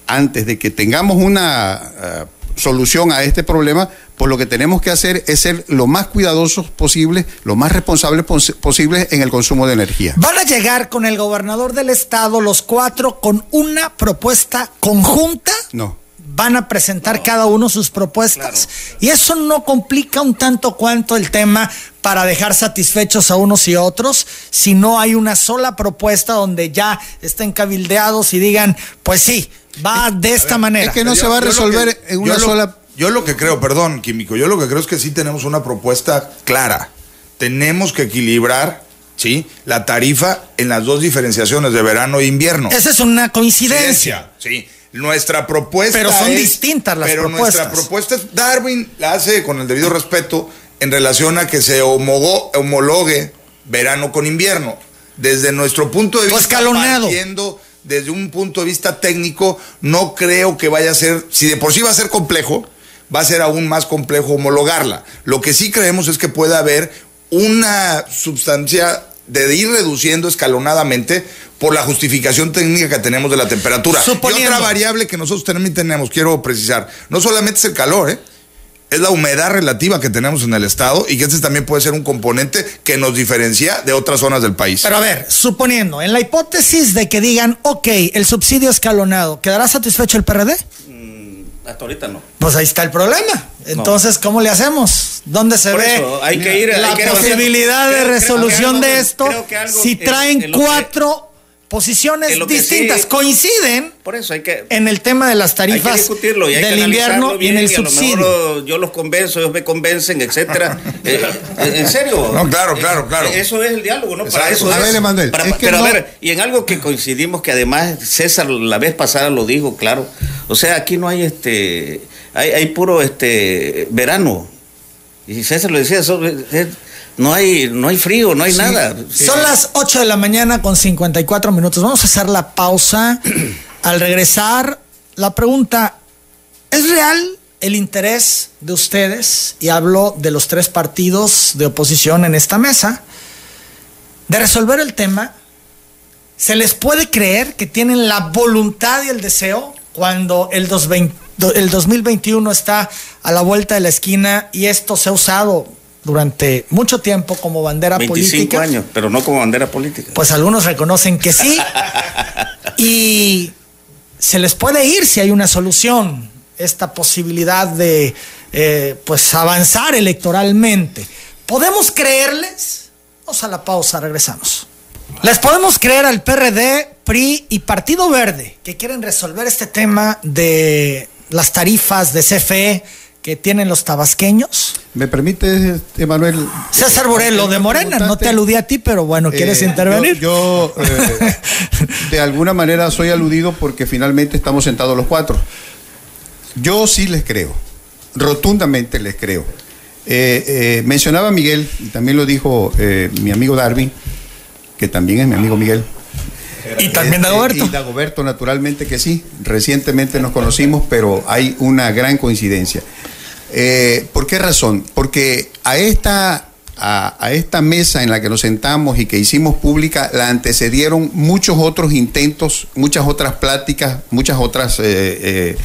antes de que tengamos una eh, solución a este problema, pues lo que tenemos que hacer es ser lo más cuidadosos posible, lo más responsables posible en el consumo de energía. Van a llegar con el gobernador del estado los cuatro con una propuesta conjunta. No van a presentar cada uno sus propuestas. Y eso no complica un tanto cuanto el tema para dejar satisfechos a unos y otros, si no hay una sola propuesta donde ya estén cabildeados y digan, pues sí, va de esta manera. Es que no se va a resolver en una sola yo lo que creo, perdón, Químico, yo lo que creo es que sí tenemos una propuesta clara. Tenemos que equilibrar, ¿sí? La tarifa en las dos diferenciaciones de verano e invierno. Esa es una coincidencia. Sí. Nuestra propuesta Pero son distintas las pero propuestas. nuestra propuesta es, Darwin la hace con el debido respeto en relación a que se homologue verano con invierno. Desde nuestro punto de pues vista, partiendo desde un punto de vista técnico, no creo que vaya a ser, si de por sí va a ser complejo, va a ser aún más complejo homologarla. Lo que sí creemos es que puede haber una sustancia de ir reduciendo escalonadamente por la justificación técnica que tenemos de la temperatura. Y otra variable que nosotros también tenemos, quiero precisar, no solamente es el calor, ¿eh? Es la humedad relativa que tenemos en el estado y que este también puede ser un componente que nos diferencia de otras zonas del país. Pero a ver, suponiendo, en la hipótesis de que digan, ok, el subsidio escalonado, ¿quedará satisfecho el PRD? Mm, hasta ahorita no. Pues ahí está el problema. Entonces, ¿cómo le hacemos? ¿Dónde se ve hay que ir, la posibilidad de resolución de esto? si traen cuatro posiciones distintas coinciden por eso hay que en el tema de las tarifas discutirlo y hay del invierno y en el subsidio. yo los convenzo ellos me convencen etcétera. Eh, eh, en serio. No claro claro claro. Eso es el diálogo no para eso es, pero a ver y en algo que coincidimos que además César la vez pasada lo dijo claro. O sea aquí no hay este hay, hay puro este verano. Y César lo decía eso no hay, no hay frío, no hay nada. Son las 8 de la mañana con 54 minutos. Vamos a hacer la pausa. Al regresar, la pregunta, ¿es real el interés de ustedes, y hablo de los tres partidos de oposición en esta mesa, de resolver el tema? ¿Se les puede creer que tienen la voluntad y el deseo cuando el, el 2021 está a la vuelta de la esquina y esto se ha usado durante mucho tiempo como bandera 25 política. años, pero no como bandera política. Pues algunos reconocen que sí. y se les puede ir si hay una solución, esta posibilidad de eh, pues avanzar electoralmente. ¿Podemos creerles? Vamos a la pausa, regresamos. ¿Les podemos creer al PRD, PRI y Partido Verde que quieren resolver este tema de las tarifas de CFE? que tienen los tabasqueños. ¿Me permite, Emanuel? César Borelo de Morena, no te aludí a ti, pero bueno, ¿quieres eh, intervenir? Yo, eh, de alguna manera soy aludido porque finalmente estamos sentados los cuatro. Yo sí les creo, rotundamente les creo. Eh, mencionaba Miguel, y también lo dijo mi amigo Darwin, que también es mi amigo Miguel, y también Dagoberto. Y Dagoberto, naturalmente que sí. Recientemente nos conocimos, pero hay una gran coincidencia. Eh, ¿Por qué razón? Porque a esta, a, esta mesa en la que nos sentamos y que hicimos pública, la antecedieron muchos otros intentos, muchas otras pláticas, muchas otras eh,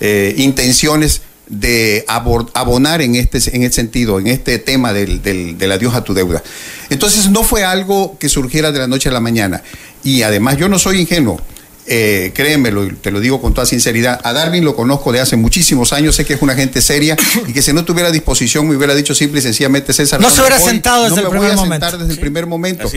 eh, intenciones de abonar en este, en este sentido, en este tema del, del, adiós a tu deuda. Entonces no fue algo que surgiera de la noche a la mañana. Y además yo no soy ingenuo. Eh, créeme, te lo digo con toda sinceridad, a Darwin lo conozco de hace muchísimos años, sé que es una gente seria y que si no tuviera disposición me hubiera dicho simple y sencillamente César. No se hubiera sentado desde el primer voy a momento. desde el primer momento.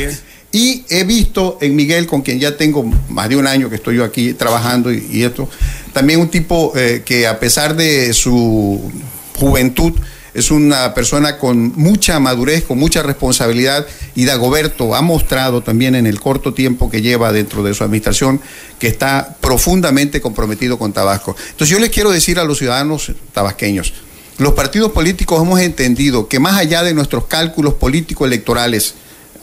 Y he visto en Miguel, con quien ya tengo más de un año que estoy yo aquí trabajando y, esto, también un tipo eh, que a pesar de su juventud, es una persona con mucha madurez, con mucha responsabilidad y Dagoberto ha mostrado también en el corto tiempo que lleva dentro de su administración que está profundamente comprometido con Tabasco. Entonces yo les quiero decir a los ciudadanos tabasqueños, los partidos políticos hemos entendido que más allá de nuestros cálculos políticos electorales,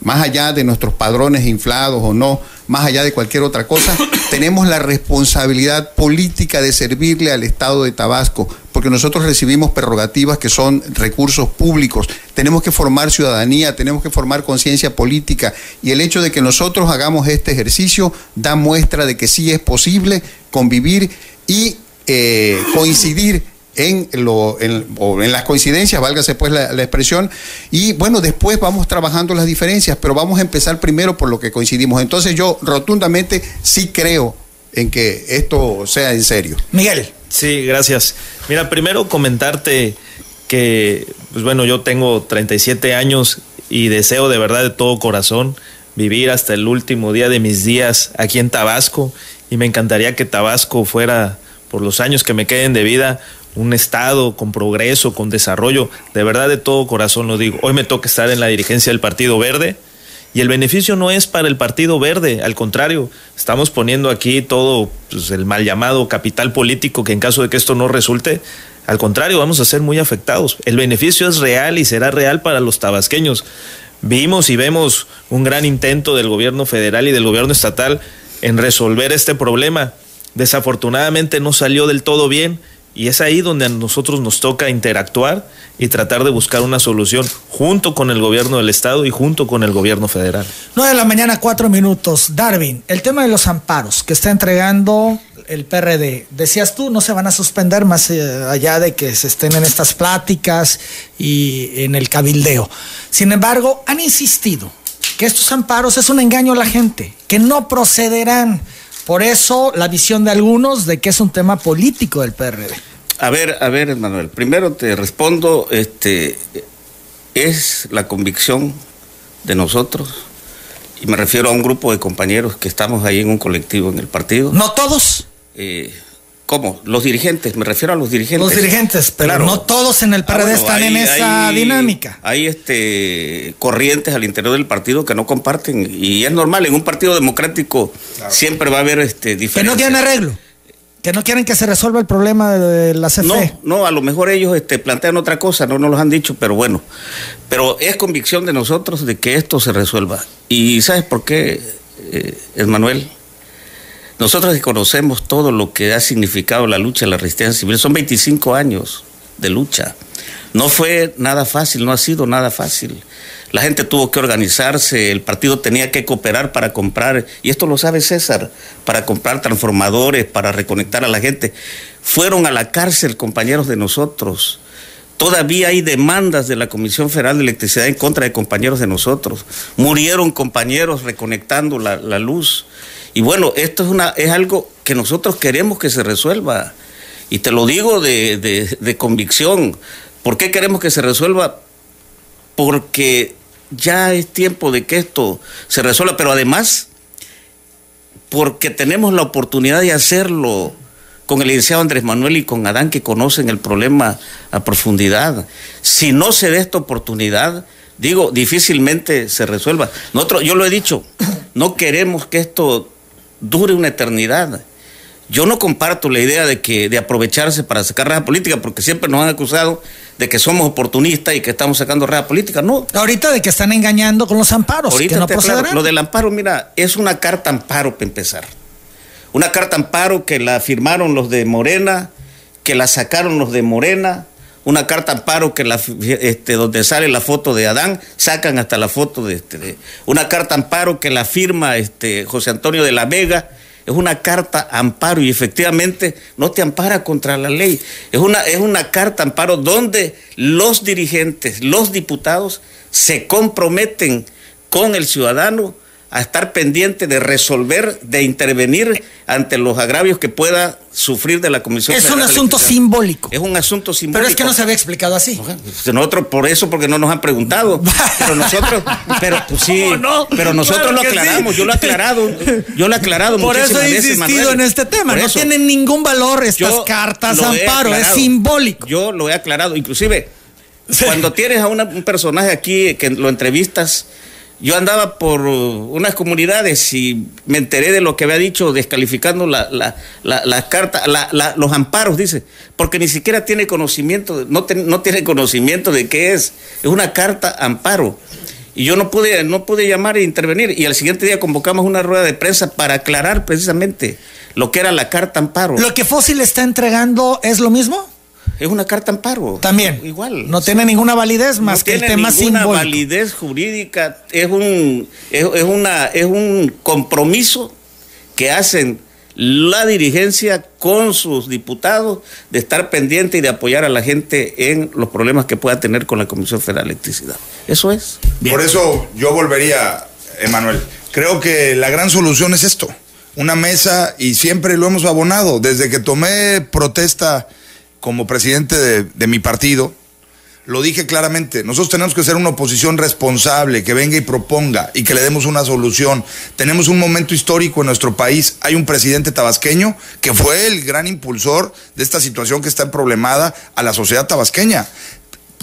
más allá de nuestros padrones inflados o no, más allá de cualquier otra cosa, tenemos la responsabilidad política de servirle al Estado de Tabasco, porque nosotros recibimos prerrogativas que son recursos públicos. Tenemos que formar ciudadanía, tenemos que formar conciencia política y el hecho de que nosotros hagamos este ejercicio da muestra de que sí es posible convivir y eh, coincidir en, lo, en, en las coincidencias, válgase pues la, expresión, y bueno, después vamos trabajando las diferencias, pero vamos a empezar primero por lo que coincidimos. Entonces yo rotundamente sí creo en que esto sea en serio. Miguel. Sí, gracias. Mira, primero comentarte que, pues bueno, yo tengo 37 años y deseo de verdad de todo corazón vivir hasta el último día de mis días aquí en Tabasco y me encantaría que Tabasco fuera, por los años que me queden de vida, un Estado con progreso, con desarrollo. De verdad, de todo corazón lo digo. Hoy me toca estar en la dirigencia del Partido Verde y el beneficio no es para el Partido Verde, al contrario, estamos poniendo aquí todo pues, el mal llamado capital político que en caso de que esto no resulte, al contrario, vamos a ser muy afectados. El beneficio es real y será real para los tabasqueños. Vimos y vemos un gran intento del gobierno federal y del gobierno estatal en resolver este problema. Desafortunadamente no salió del todo bien Y es ahí donde a nosotros nos toca interactuar y tratar de buscar una solución junto con el gobierno del Estado y junto con el gobierno federal. 9 de la mañana, cuatro minutos. Darwin, el tema de los amparos que está entregando el PRD. Decías tú, no se van a suspender más eh, allá de que se estén en estas pláticas y en el cabildeo. Sin embargo, han insistido que estos amparos es un engaño a la gente, que no procederán. Por eso la visión de algunos de que es un tema político del PRD. A ver, a ver, Manuel, primero te respondo, este, es la convicción de nosotros, y me refiero a un grupo de compañeros que estamos ahí en un colectivo en el partido. ¿No todos? Eh, ¿Cómo? Los dirigentes, me refiero a los dirigentes. Los dirigentes, pero no todos en el ah, PRD están en esa dinámica. Hay este corrientes al interior del partido que no comparten y es normal, en un partido democrático siempre va a haber este diferencias. Que no tienen arreglo. Que no quieren que se resuelva el problema de la CFE. No, no, a lo mejor ellos este, plantean otra cosa, no nos lo han dicho, pero bueno. Pero es convicción de nosotros de que esto se resuelva. ¿Y sabes por qué, eh, Manuel? Nosotros conocemos todo lo que ha significado la lucha de la resistencia civil. Son 25 años de lucha. No fue nada fácil, no ha sido nada fácil. La gente tuvo que organizarse, el partido tenía que cooperar para comprar, y esto lo sabe César, para comprar transformadores, para reconectar a la gente. Fueron a la cárcel compañeros de nosotros. Todavía hay demandas de la Comisión Federal de Electricidad en contra de compañeros de nosotros. Murieron compañeros reconectando la, la luz. Y bueno, esto es, una, es algo que nosotros queremos que se resuelva. Y te lo digo de, convicción. ¿Por qué queremos que se resuelva? Porque ya es tiempo de que esto se resuelva, pero además porque tenemos la oportunidad de hacerlo con el licenciado Andrés Manuel y con Adán que conocen el problema a profundidad. Si no se da esta oportunidad, digo, difícilmente se resuelva. Nosotros, yo lo he dicho, no queremos que esto dure una eternidad. Yo no comparto la idea de que de aprovecharse para sacar raja política, porque siempre nos han acusado de que somos oportunistas y que estamos sacando raja política. No. Ahorita de que están engañando con los amparos. Ahorita no Lo del amparo, mira, es una carta amparo para empezar. Una carta amparo que la firmaron los de Morena, que la sacaron los de Morena, una carta amparo que la, este, donde sale la foto de Adán, sacan hasta la foto de, este, una carta amparo que la firma este, José Antonio de la Vega, es una carta amparo y efectivamente no te ampara contra la ley. Es una, es una carta amparo donde los dirigentes, los diputados se comprometen con el ciudadano a estar pendiente de resolver, de intervenir ante los agravios que pueda sufrir de la Comisión. Es un asunto simbólico. Es un asunto simbólico. Pero es que no se había explicado así. Nosotros por eso, porque no nos han preguntado. pero nosotros, pero pues sí, pero nosotros lo aclaramos, yo lo he aclarado, yo lo he aclarado Por eso he insistido en este tema. no tienen ningún valor estas cartas amparo, es simbólico. Yo lo he aclarado, inclusive cuando tienes a un personaje aquí que lo entrevistas yo andaba por unas comunidades y me enteré de lo que había dicho, descalificando la, la, la, carta, los amparos, dice, porque ni siquiera tiene conocimiento, no, no tiene conocimiento de qué es. Es una carta amparo. Y yo no pude, no pude llamar e intervenir. Y al siguiente día convocamos una rueda de prensa para aclarar precisamente lo que era la carta amparo. ¿Lo que Fósil está entregando es lo mismo? Es una carta amparo. También. Igual. No tiene ninguna validez más que el tema simbólico. ninguna validez jurídica. Es un, es, una, es un compromiso que hacen la dirigencia con sus diputados de estar pendiente y de apoyar a la gente en los problemas que pueda tener con la Comisión Federal de Electricidad. Eso es. Por eso yo volvería, Emanuel. Creo que la gran solución es esto. Una mesa y siempre lo hemos abonado. Desde que tomé protesta como presidente de, mi partido, lo dije claramente, nosotros tenemos que ser una oposición responsable, que venga y proponga y que le demos una solución. Tenemos un momento histórico en nuestro país. Hay un presidente tabasqueño que fue el gran impulsor de esta situación que está problemada a la sociedad tabasqueña.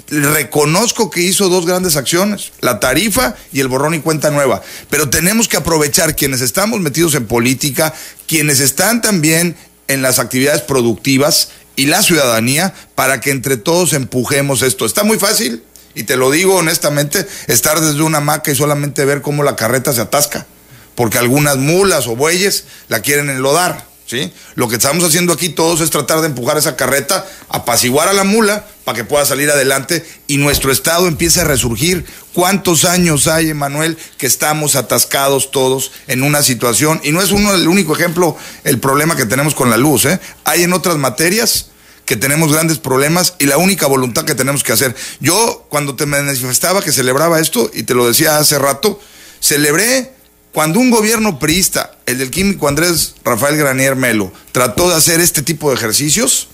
Reconozco que hizo dos grandes acciones, la tarifa y el borrón y cuenta nueva, pero tenemos que aprovechar quienes estamos metidos en política, quienes están también en las actividades productivas y la ciudadanía para que entre todos empujemos esto. Está muy fácil, y te lo digo honestamente, estar desde una hamaca y solamente ver cómo la carreta se atasca, porque algunas mulas o bueyes la quieren enlodar. ¿Sí? Lo que estamos haciendo aquí todos es tratar de empujar esa carreta, apaciguar a la mula para que pueda salir adelante y nuestro Estado empiece a resurgir. ¿Cuántos años hay, Emanuel, que estamos atascados todos en una situación? Y no es uno el único ejemplo, el problema que tenemos con la luz, ¿eh? Hay en otras materias que tenemos grandes problemas y la única voluntad que tenemos que hacer. Yo, cuando te manifestaba que celebraba esto, y te lo decía hace rato, celebré cuando un gobierno priista, el del químico Andrés Rafael Granier Melo, trató de hacer este tipo de ejercicios,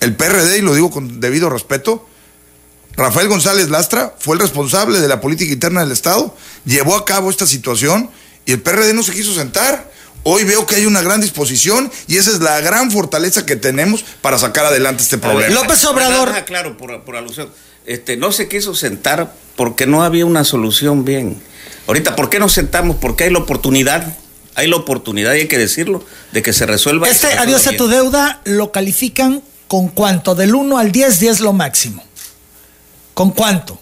el PRD, y lo digo con debido respeto, Rafael González Lastra fue el responsable de la política interna del Estado, llevó a cabo esta situación y el PRD no se quiso sentar. Hoy veo que hay una gran disposición y esa es la gran fortaleza que tenemos para sacar adelante este problema. López Obrador. claro, por, por alusión. Este, no se quiso sentar porque no había una solución bien. Ahorita, ¿por qué nos sentamos? Porque hay la oportunidad, hay la oportunidad, y hay que decirlo, de que se resuelva. Este adiós a tu deuda lo califican con cuánto, del 1 al 10, 10 lo máximo. ¿Con cuánto?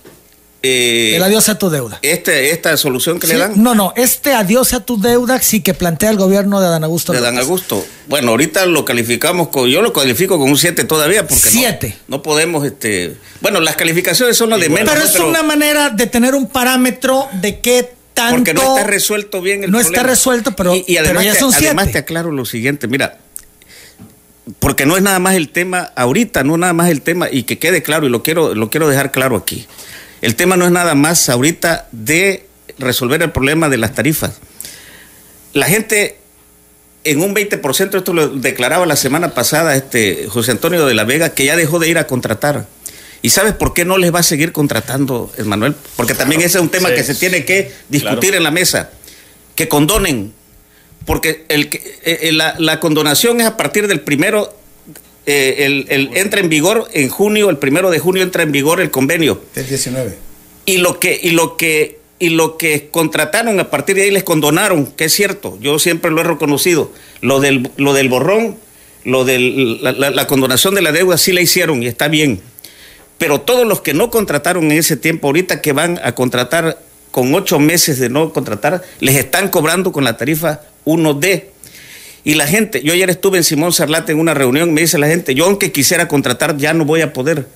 Eh, el adiós a tu deuda. Este, esta solución que le dan. No, no, este adiós a tu deuda sí que plantea el gobierno de Dan Augusto. De Dan Augusto. Bueno, ahorita lo calificamos con, yo lo califico con un 7 todavía porque 7. No, podemos, este, bueno, las calificaciones son las de menos. Pero es una manera de tener un parámetro de qué tanto. Porque no está resuelto bien el No problema. está resuelto, pero, y, además, ya son te, además te aclaro lo siguiente, mira, porque no es nada más el tema ahorita, no es nada más el tema y que quede claro y lo quiero lo quiero dejar claro aquí. El tema no es nada más ahorita de resolver el problema de las tarifas. La gente en un 20%, esto lo declaraba la semana pasada este José Antonio de la Vega, que ya dejó de ir a contratar. ¿Y sabes por qué no les va a seguir contratando, Manuel? Porque también ese es un tema que se tiene que discutir en la mesa. Que condonen. Porque el, eh, la, la, condonación es a partir del primero, eh, el, el, entra en vigor en junio, el primero de junio entra en vigor el convenio. El 19. Y lo que, y lo que, y lo que contrataron a partir de ahí les condonaron, que es cierto, yo siempre lo he reconocido. Lo del, lo del borrón, lo de la, la, la condonación de la deuda sí la hicieron y está bien pero todos los que no contrataron en ese tiempo, ahorita que van a contratar con ocho meses de no contratar, les están cobrando con la tarifa 1D. Y la gente, yo ayer estuve en Simón Sarlate en una reunión, me dice la gente, yo aunque quisiera contratar ya no voy a poder,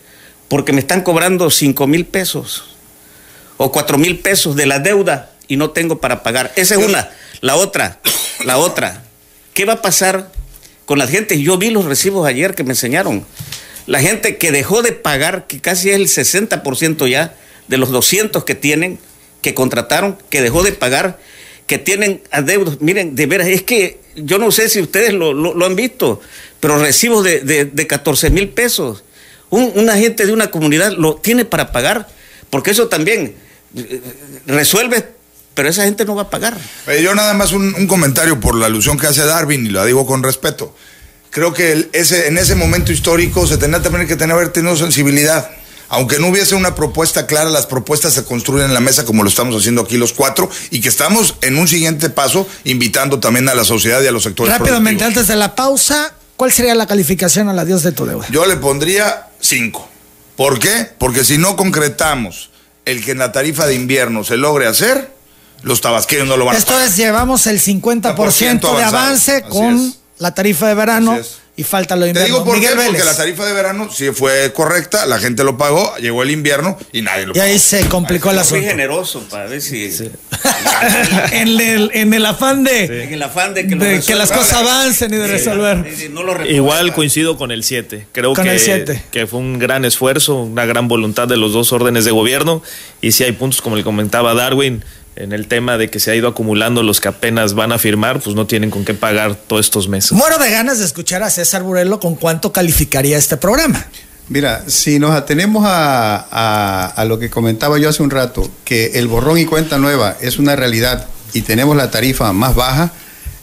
porque me están cobrando 5 mil pesos o 4 mil pesos de la deuda y no tengo para pagar. Esa es una. La otra, la otra, ¿qué va a pasar con la gente? Yo vi los recibos ayer que me enseñaron la gente que dejó de pagar, que casi es el 60% ya de los 200 que tienen, que contrataron, que dejó de pagar, que tienen adeudos. Miren, de veras, es que yo no sé si ustedes lo, lo, han visto, pero recibos de, de, de 14 mil pesos. Un, una gente de una comunidad lo tiene para pagar, porque eso también eh, resuelve pero esa gente no va a pagar. Eh, yo nada más un, un, comentario por la alusión que hace Darwin, y lo digo con respeto creo que ese, en ese momento histórico se tendría también que tener, haber tenido sensibilidad. Aunque no hubiese una propuesta clara, las propuestas se construyen en la mesa como lo estamos haciendo aquí los cuatro y que estamos en un siguiente paso invitando también a la sociedad y a los sectores. Rápidamente, antes de la pausa, ¿cuál sería la calificación a la Dios de tu deuda? Yo le pondría cinco. ¿Por qué? Porque si no concretamos el que en la tarifa de invierno se logre hacer, los tabasqueños no lo van Esto a pagar. es, llevamos el 50% de avance con la tarifa de verano y falta lo de invierno. Te digo por Miguel qué, Vélez. porque la tarifa de verano sí fue correcta, la gente lo pagó, llegó el invierno y nadie lo y pagó. ahí se complicó el asunto. Fui generoso para ver si... Sí. en, el, en, el, afán de, sí. en el afán de que, de que las cosas avancen y de resolver. No lo Igual coincido con el 7. Creo con que, el 7. que fue un gran esfuerzo, una gran voluntad de los dos órdenes de gobierno. Y si hay puntos, como le comentaba Darwin, en el tema de que se ha ido acumulando los que apenas van a firmar, pues no tienen con qué pagar todos estos meses. Muero de ganas de escuchar a César Burelo con cuánto calificaría este programa. Mira, si nos atenemos a, a, a, lo que comentaba yo hace un rato, que el borrón y cuenta nueva es una realidad y tenemos la tarifa más baja,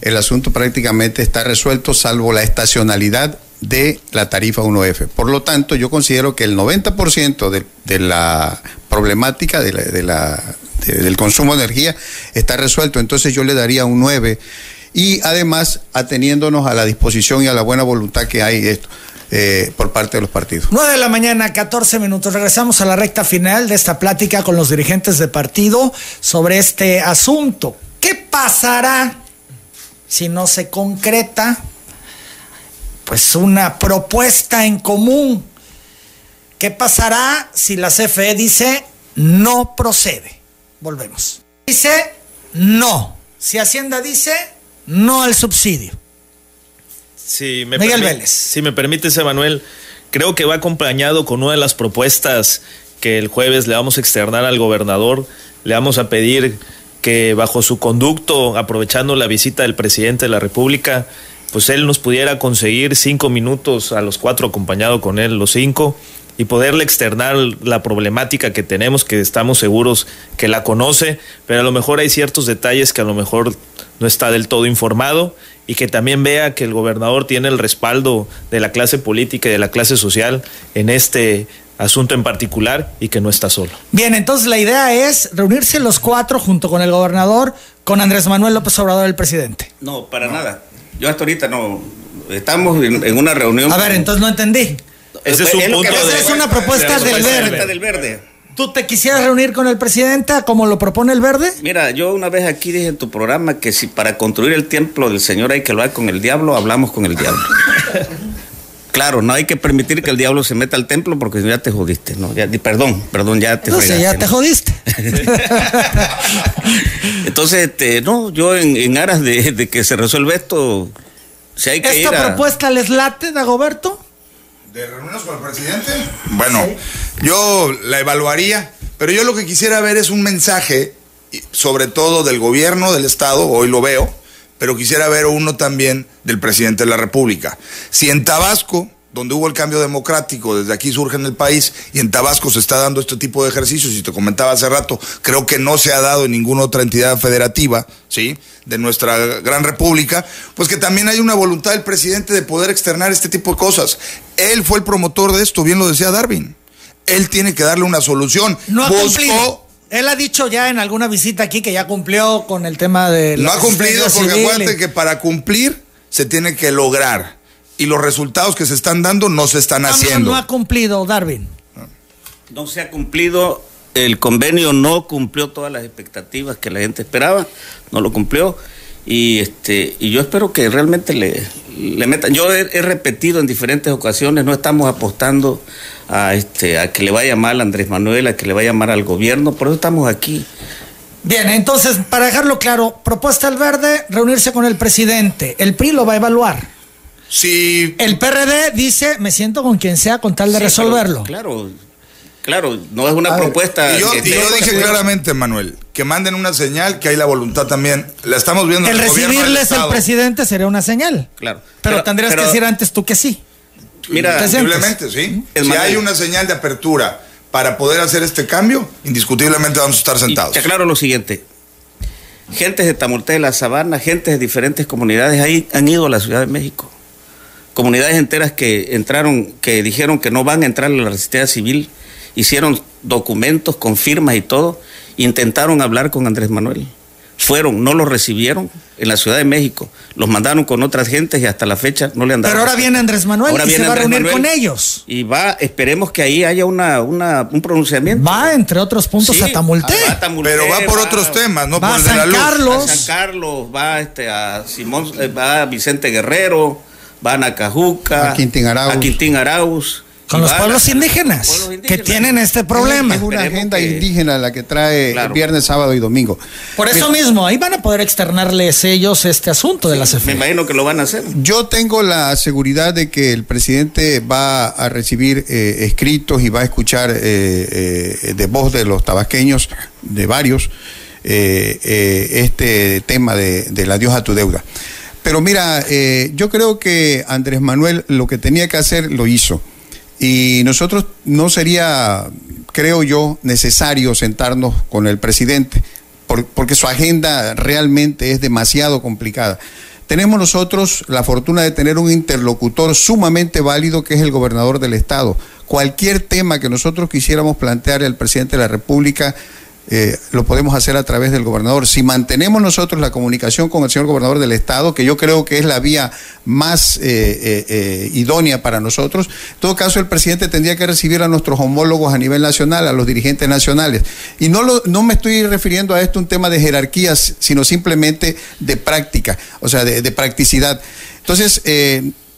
el asunto prácticamente está resuelto, salvo la estacionalidad de la tarifa 1F. Por lo tanto, yo considero que el 90% de, de la problemática de la, de la de, del consumo de energía está resuelto. Entonces yo le daría un 9 y además ateniéndonos a la disposición y a la buena voluntad que hay esto. Eh, por parte de los partidos. 9 de la mañana, 14 minutos. Regresamos a la recta final de esta plática con los dirigentes de partido sobre este asunto. ¿Qué pasará si no se concreta pues una propuesta en común. ¿Qué pasará si la CFE dice no procede? Volvemos. Dice no. Si Hacienda dice no al subsidio. Si me Miguel Vélez. Si me permites, Emanuel, creo que va acompañado con una de las propuestas que el jueves le vamos a externar al gobernador. Le vamos a pedir que bajo su conducto, aprovechando la visita del presidente de la República, pues él nos pudiera conseguir cinco minutos a los cuatro, acompañado con él, los cinco, y poderle externar la problemática que tenemos, que estamos seguros que la conoce, pero a lo mejor hay ciertos detalles que a lo mejor no está del todo informado y que también vea que el gobernador tiene el respaldo de la clase política y de la clase social en este asunto en particular y que no está solo. Bien, entonces la idea es reunirse los cuatro junto con el gobernador, con Andrés Manuel López Obrador, el presidente. No, para nada. Yo hasta ahorita no. Estamos en, en una reunión. A ver, entonces no entendí. Ese es un punto de- Esa es una propuesta de- del de- verde. del verde. ¿Tú te quisieras reunir con el presidente como lo propone el verde? Mira, yo una vez aquí dije en tu programa que si para construir el templo del Señor hay que hablar con el diablo, hablamos con el diablo. Claro, no hay que permitir que el diablo se meta al templo porque ya te jodiste, ¿no? Ya, perdón, perdón, ya te No sé, ya te jodiste. Entonces, este, no, yo en, en aras de, de que se resuelva esto, si hay que ir ¿Esta a... propuesta les late, Dagoberto? ¿De reunirnos con el presidente? Bueno, yo la evaluaría, pero yo lo que quisiera ver es un mensaje, y sobre todo del gobierno del Estado, hoy lo veo, pero quisiera ver uno también del presidente de la República. Si en Tabasco, donde hubo el cambio democrático, desde aquí surge en el país, y en Tabasco se está dando este tipo de ejercicios, y te comentaba hace rato, creo que no se ha dado en ninguna otra entidad federativa, ¿sí? De nuestra gran república, pues que también hay una voluntad del presidente de poder externar este tipo de cosas. Él fue el promotor de esto, bien lo decía Darwin. Él tiene que darle una solución. No ha Buscó- cumplido. Él ha dicho ya en alguna visita aquí que ya cumplió con el tema de No ha cumplido porque acuérdate que para cumplir se tiene que lograr. Y los resultados que se están dando no se están No, no, haciendo. No ha cumplido, Darwin. No se ha cumplido, el convenio no cumplió todas las expectativas que la gente esperaba, no lo cumplió. Y este y yo espero que realmente le, le metan. Yo he, he repetido en diferentes ocasiones, no estamos apostando a este a que le vaya mal a Andrés Manuel, a que le vaya mal al gobierno, por eso estamos aquí. Bien, entonces, para dejarlo claro, propuesta al verde, reunirse con el presidente. El PRI lo va a evaluar. Si El PRD dice, me siento con quien sea con tal de Sí, resolverlo. claro, claro, no es una A propuesta. Y yo, dije claramente, Manuel, que manden una señal que hay la voluntad también. La estamos viendo El en el recibirles el presidente sería una señal. Claro. Pero, tendrías pero- que decir antes tú que sí. Mira, Te sientes. Indiscutiblemente, sí. El si Manuel. hay una señal de apertura para poder hacer este cambio, indiscutiblemente vamos a estar Y sentados. te aclaro lo siguiente. Gentes de Tamaulipas de la Sabana, gentes de diferentes comunidades ahí han ido a la Ciudad de México. Comunidades enteras que entraron, que dijeron que no van a entrar a la resistencia civil, hicieron documentos con firmas y todo, intentaron hablar con Andrés Manuel. Fueron, no los recibieron en la Ciudad de México, los mandaron con otras gentes y hasta la fecha no le han dado. Pero ahora viene Andrés Manuel Ahora y se viene va a reunir Manuel con ellos. Y va, esperemos que ahí haya una, una, un pronunciamiento. Va, entre otros puntos, Sí, a Tamulte. va a Pero va por va- otros temas, no va por a el de la San luz. Carlos. a San Carlos, va este, a Simón, eh, va a Vicente Guerrero, va a Nacajuca, A Quintín Arauz. a Quintín Arauz, Con los pueblos indígenas, que tienen este problema. Es una agenda que- indígena la que trae Claro. viernes, sábado y domingo. Por eso mismo, ahí van a poder externarles ellos este asunto de la Me CFE. imagino que lo van a hacer. Yo tengo la seguridad de que el presidente va a recibir eh, escritos y va a escuchar eh, eh, de voz de los tabasqueños, de varios, eh, eh, este tema de, del adiós a tu deuda. Pero mira, eh, yo creo que Andrés Manuel lo que tenía que hacer lo hizo. Y nosotros no sería, creo yo, necesario sentarnos con el presidente, por- porque su agenda realmente es demasiado complicada. Tenemos nosotros la fortuna de tener un interlocutor sumamente válido que es el gobernador del estado. Cualquier tema que nosotros quisiéramos plantear al presidente de la República, eh, lo podemos hacer a través del gobernador. Si mantenemos nosotros la comunicación con el señor gobernador del estado, que yo creo que es la vía más eh, eh, idónea para nosotros, en todo caso el presidente tendría que recibir a nuestros homólogos a nivel nacional, a los dirigentes nacionales. Y no, lo, no me estoy refiriendo a esto un tema de jerarquías, sino simplemente de práctica, o sea, de, practicidad. Entonces,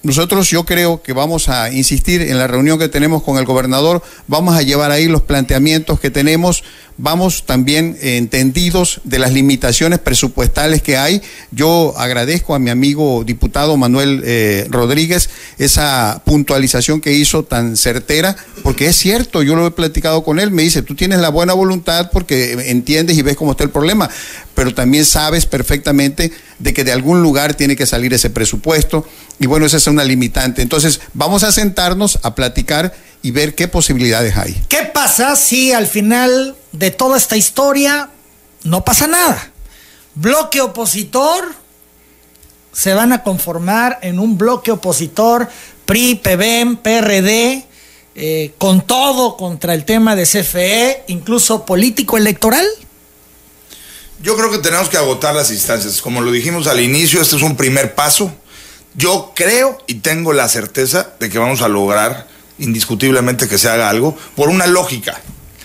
nosotros yo creo que vamos a insistir en la reunión que tenemos con el gobernador, vamos a llevar ahí los planteamientos que tenemos, vamos también entendidos de las limitaciones presupuestales que hay. Yo agradezco a mi amigo diputado Manuel eh, Rodríguez esa puntualización que hizo tan certera, porque es cierto, yo lo he platicado con él, me dice, tú tienes la buena voluntad porque entiendes y ves cómo está el problema, pero también sabes perfectamente de que de algún lugar tiene que salir ese presupuesto y bueno, esa es una limitante. Entonces, vamos a sentarnos a platicar y ver qué posibilidades hay. ¿Qué pasa si al final de toda esta historia no pasa nada? Bloque opositor, se van a conformar en un bloque opositor PRI, PBM, PRD, eh, con todo contra el tema de CFE, incluso político electoral. Yo creo que tenemos que agotar las instancias. Como lo dijimos al inicio, este es un primer paso. Yo creo y tengo la certeza de que vamos a lograr indiscutiblemente que se haga algo por una lógica.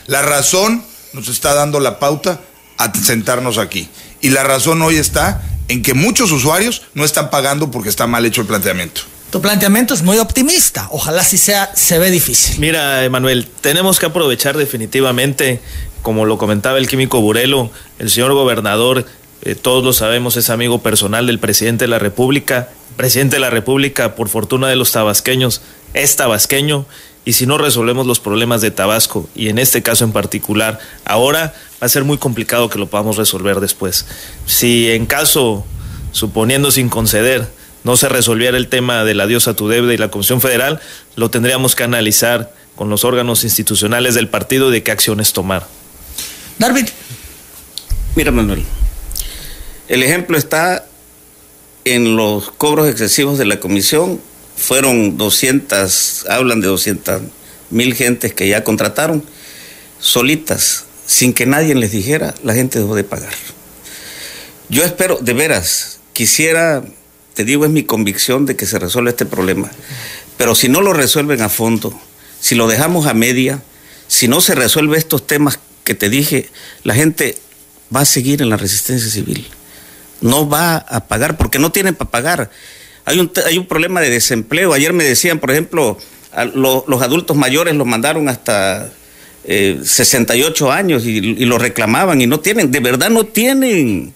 La razón nos está dando la pauta a sentarnos aquí. Y la razón hoy está en que muchos usuarios no están pagando porque está mal hecho el planteamiento. Tu planteamiento es muy optimista. Ojalá si sea, se ve difícil. Mira, Emanuel, tenemos que aprovechar definitivamente, como lo comentaba el químico Burelo, el señor gobernador, eh, todos lo sabemos, es amigo personal del presidente de la República. Presidente de la República, por fortuna de los tabasqueños, es tabasqueño. Y si no resolvemos los problemas de Tabasco, y en este caso en particular, ahora va a ser muy complicado que lo podamos resolver después. Si en caso, suponiendo sin conceder, no se resolviera el tema del adiós a tu deuda y la Comisión Federal, lo tendríamos que analizar con los órganos institucionales del partido de qué acciones tomar. Darwin. Mira, Manuel, el ejemplo está en los cobros excesivos de la comisión. Fueron 200, hablan de 200 mil gentes que ya contrataron, solitas, sin que nadie les dijera, la gente dejó de pagar. Yo espero, de veras, quisiera te digo, es mi convicción de que se resuelve este problema. Pero si no lo resuelven a fondo, si lo dejamos a media, si no se resuelve estos temas que te dije, la gente va a seguir en la resistencia civil. No va a pagar porque no tienen para pagar. Hay un, hay un problema de desempleo. Ayer me decían, por ejemplo, los adultos mayores los mandaron hasta 68 eh, años y, y lo reclamaban y no tienen, de verdad no tienen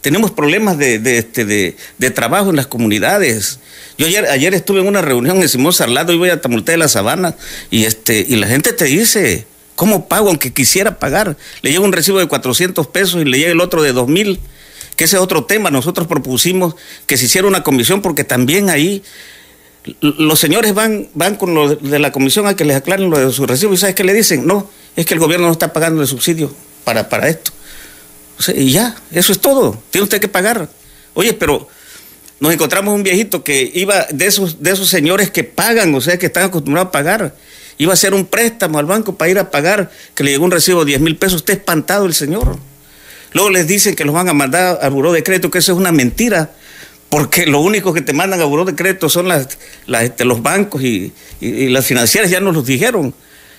tenemos problemas de, de, este, de, trabajo en las comunidades. Yo ayer, ayer estuve en una reunión en Simón Sarlado y voy a Tamulté de la Sabana y, este, y la gente te dice, ¿cómo pago aunque quisiera pagar? Le llega un recibo de 400 pesos y le llega el otro de 2 mil, que ese es otro tema. Nosotros propusimos que se hiciera una comisión porque también ahí los señores van, van con lo de la comisión a que les aclaren lo de su recibo y ¿sabes qué le dicen? No, es que el gobierno no está pagando el subsidio para, para esto y ya, eso es todo. Tiene usted que pagar. Oye, pero nos encontramos un viejito que iba de esos, de esos señores que pagan, o sea, que están acostumbrados a pagar. Iba a hacer un préstamo al banco para ir a pagar, que le llegó un recibo de 10 mil pesos. Está espantado el señor. Luego les dicen que los van a mandar al buró de crédito, que eso es una mentira, porque lo único que te mandan al buró de crédito son este, los bancos y, y las financieras, ya nos los dijeron.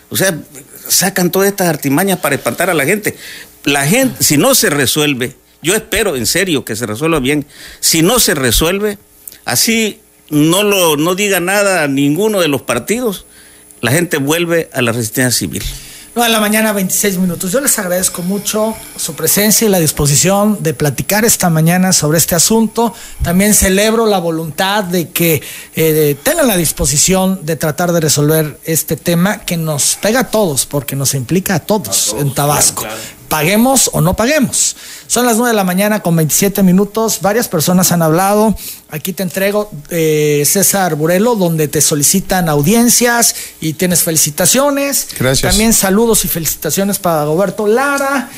O sea, sacan todas estas artimañas para espantar a la gente la gente, si no se resuelve, yo espero en serio que se resuelva bien, si no se resuelve, así no, lo, no diga nada a ninguno de los partidos, la gente vuelve a la resistencia civil. No, a la mañana, 26 minutos. Yo les agradezco mucho su presencia y la disposición de platicar esta mañana sobre este asunto. También celebro la voluntad de que eh, tengan la disposición de tratar de resolver este tema que nos pega a todos, porque nos implica a todos, en Tabasco paguemos o no paguemos. Son las 9 de la mañana con 27 minutos. Varias personas han hablado. Aquí te entrego eh, César Burelo, donde te solicitan audiencias y tienes felicitaciones. Gracias. También saludos y felicitaciones para Roberto Lara,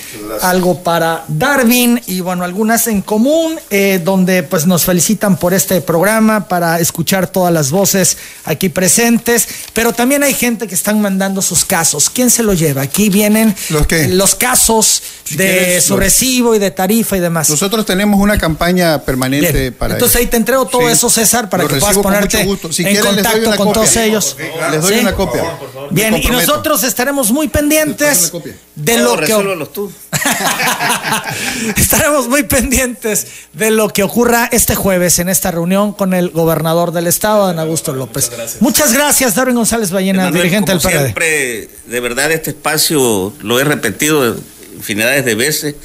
algo para Darwin y bueno, algunas en común, eh, donde pues nos felicitan por este programa, para escuchar todas las voces aquí presentes. Pero también hay gente que están mandando sus casos. ¿Quién se lo lleva? Aquí vienen ¿Los, los casos de su recibo y de tarifa y demás. Nosotros tenemos una campaña permanente para Entonces ahí te entrego todo eso, César, para que puedas ponerte en contacto con todos ellos. Les doy una copia. Bien, y nosotros estaremos muy pendientes de lo que... tú. Estaremos muy pendientes de lo que ocurra este jueves en esta reunión con el gobernador del estado, don Augusto López. Muchas gracias, Muchas gracias Darwin González Ballena, dirigente del PRD. Siempre, de verdad, este espacio lo he repetido infinidades de veces,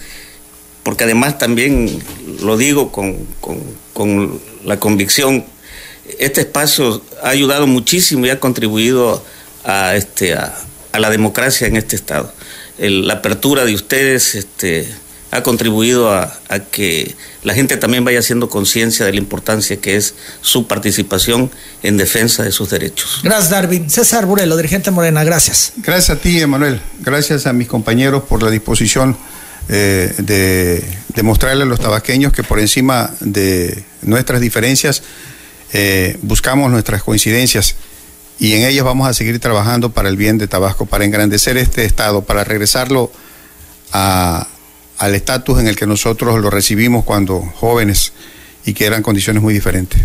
porque además también lo digo con, con, con la convicción, este espacio ha ayudado muchísimo y ha contribuido a, este, a, a la democracia en este estado. El, la apertura de ustedes este, ha contribuido a, a, que la gente también vaya haciendo conciencia de la importancia que es su participación en defensa de sus derechos. Gracias, Darwin. César Burelo, dirigente Morena, gracias. Gracias a ti, Emanuel. Gracias a mis compañeros por la disposición eh, de, de, mostrarle a los tabasqueños que por encima de nuestras diferencias eh, buscamos nuestras coincidencias y en ellas vamos a seguir trabajando para el bien de Tabasco, para engrandecer este Estado, para regresarlo a, al estatus en el que nosotros lo recibimos cuando jóvenes y que eran condiciones muy diferentes.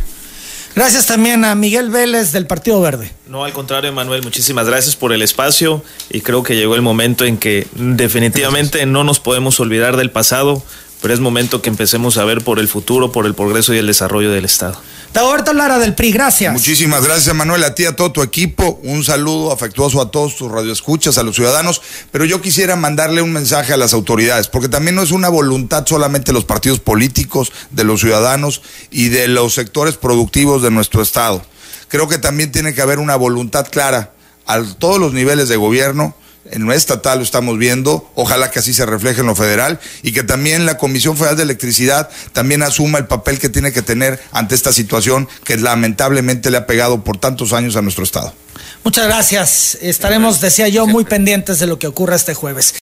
Gracias también a Miguel Vélez del Partido Verde. No, al contrario, Manuel, muchísimas gracias por el espacio y creo que llegó el momento en que definitivamente gracias. no nos podemos olvidar del pasado, pero es momento que empecemos a ver por el futuro, por el progreso y el desarrollo del Estado. Dagoberto Lara del PRI, gracias. Muchísimas gracias, Manuel, a ti, a todo tu equipo. Un saludo afectuoso a todos tus radioescuchas, a los ciudadanos. Pero yo quisiera mandarle un mensaje a las autoridades, porque también no es una voluntad solamente de los partidos políticos, de los ciudadanos y de los sectores productivos de nuestro Estado. Creo que también tiene que haber una voluntad clara a todos los niveles de gobierno en lo estatal lo estamos viendo, ojalá que así se refleje en lo federal y que también la Comisión Federal de Electricidad también asuma el papel que tiene que tener ante esta situación que lamentablemente le ha pegado por tantos años a nuestro Estado. Muchas gracias. Estaremos, decía yo, muy pendientes de lo que ocurra este jueves.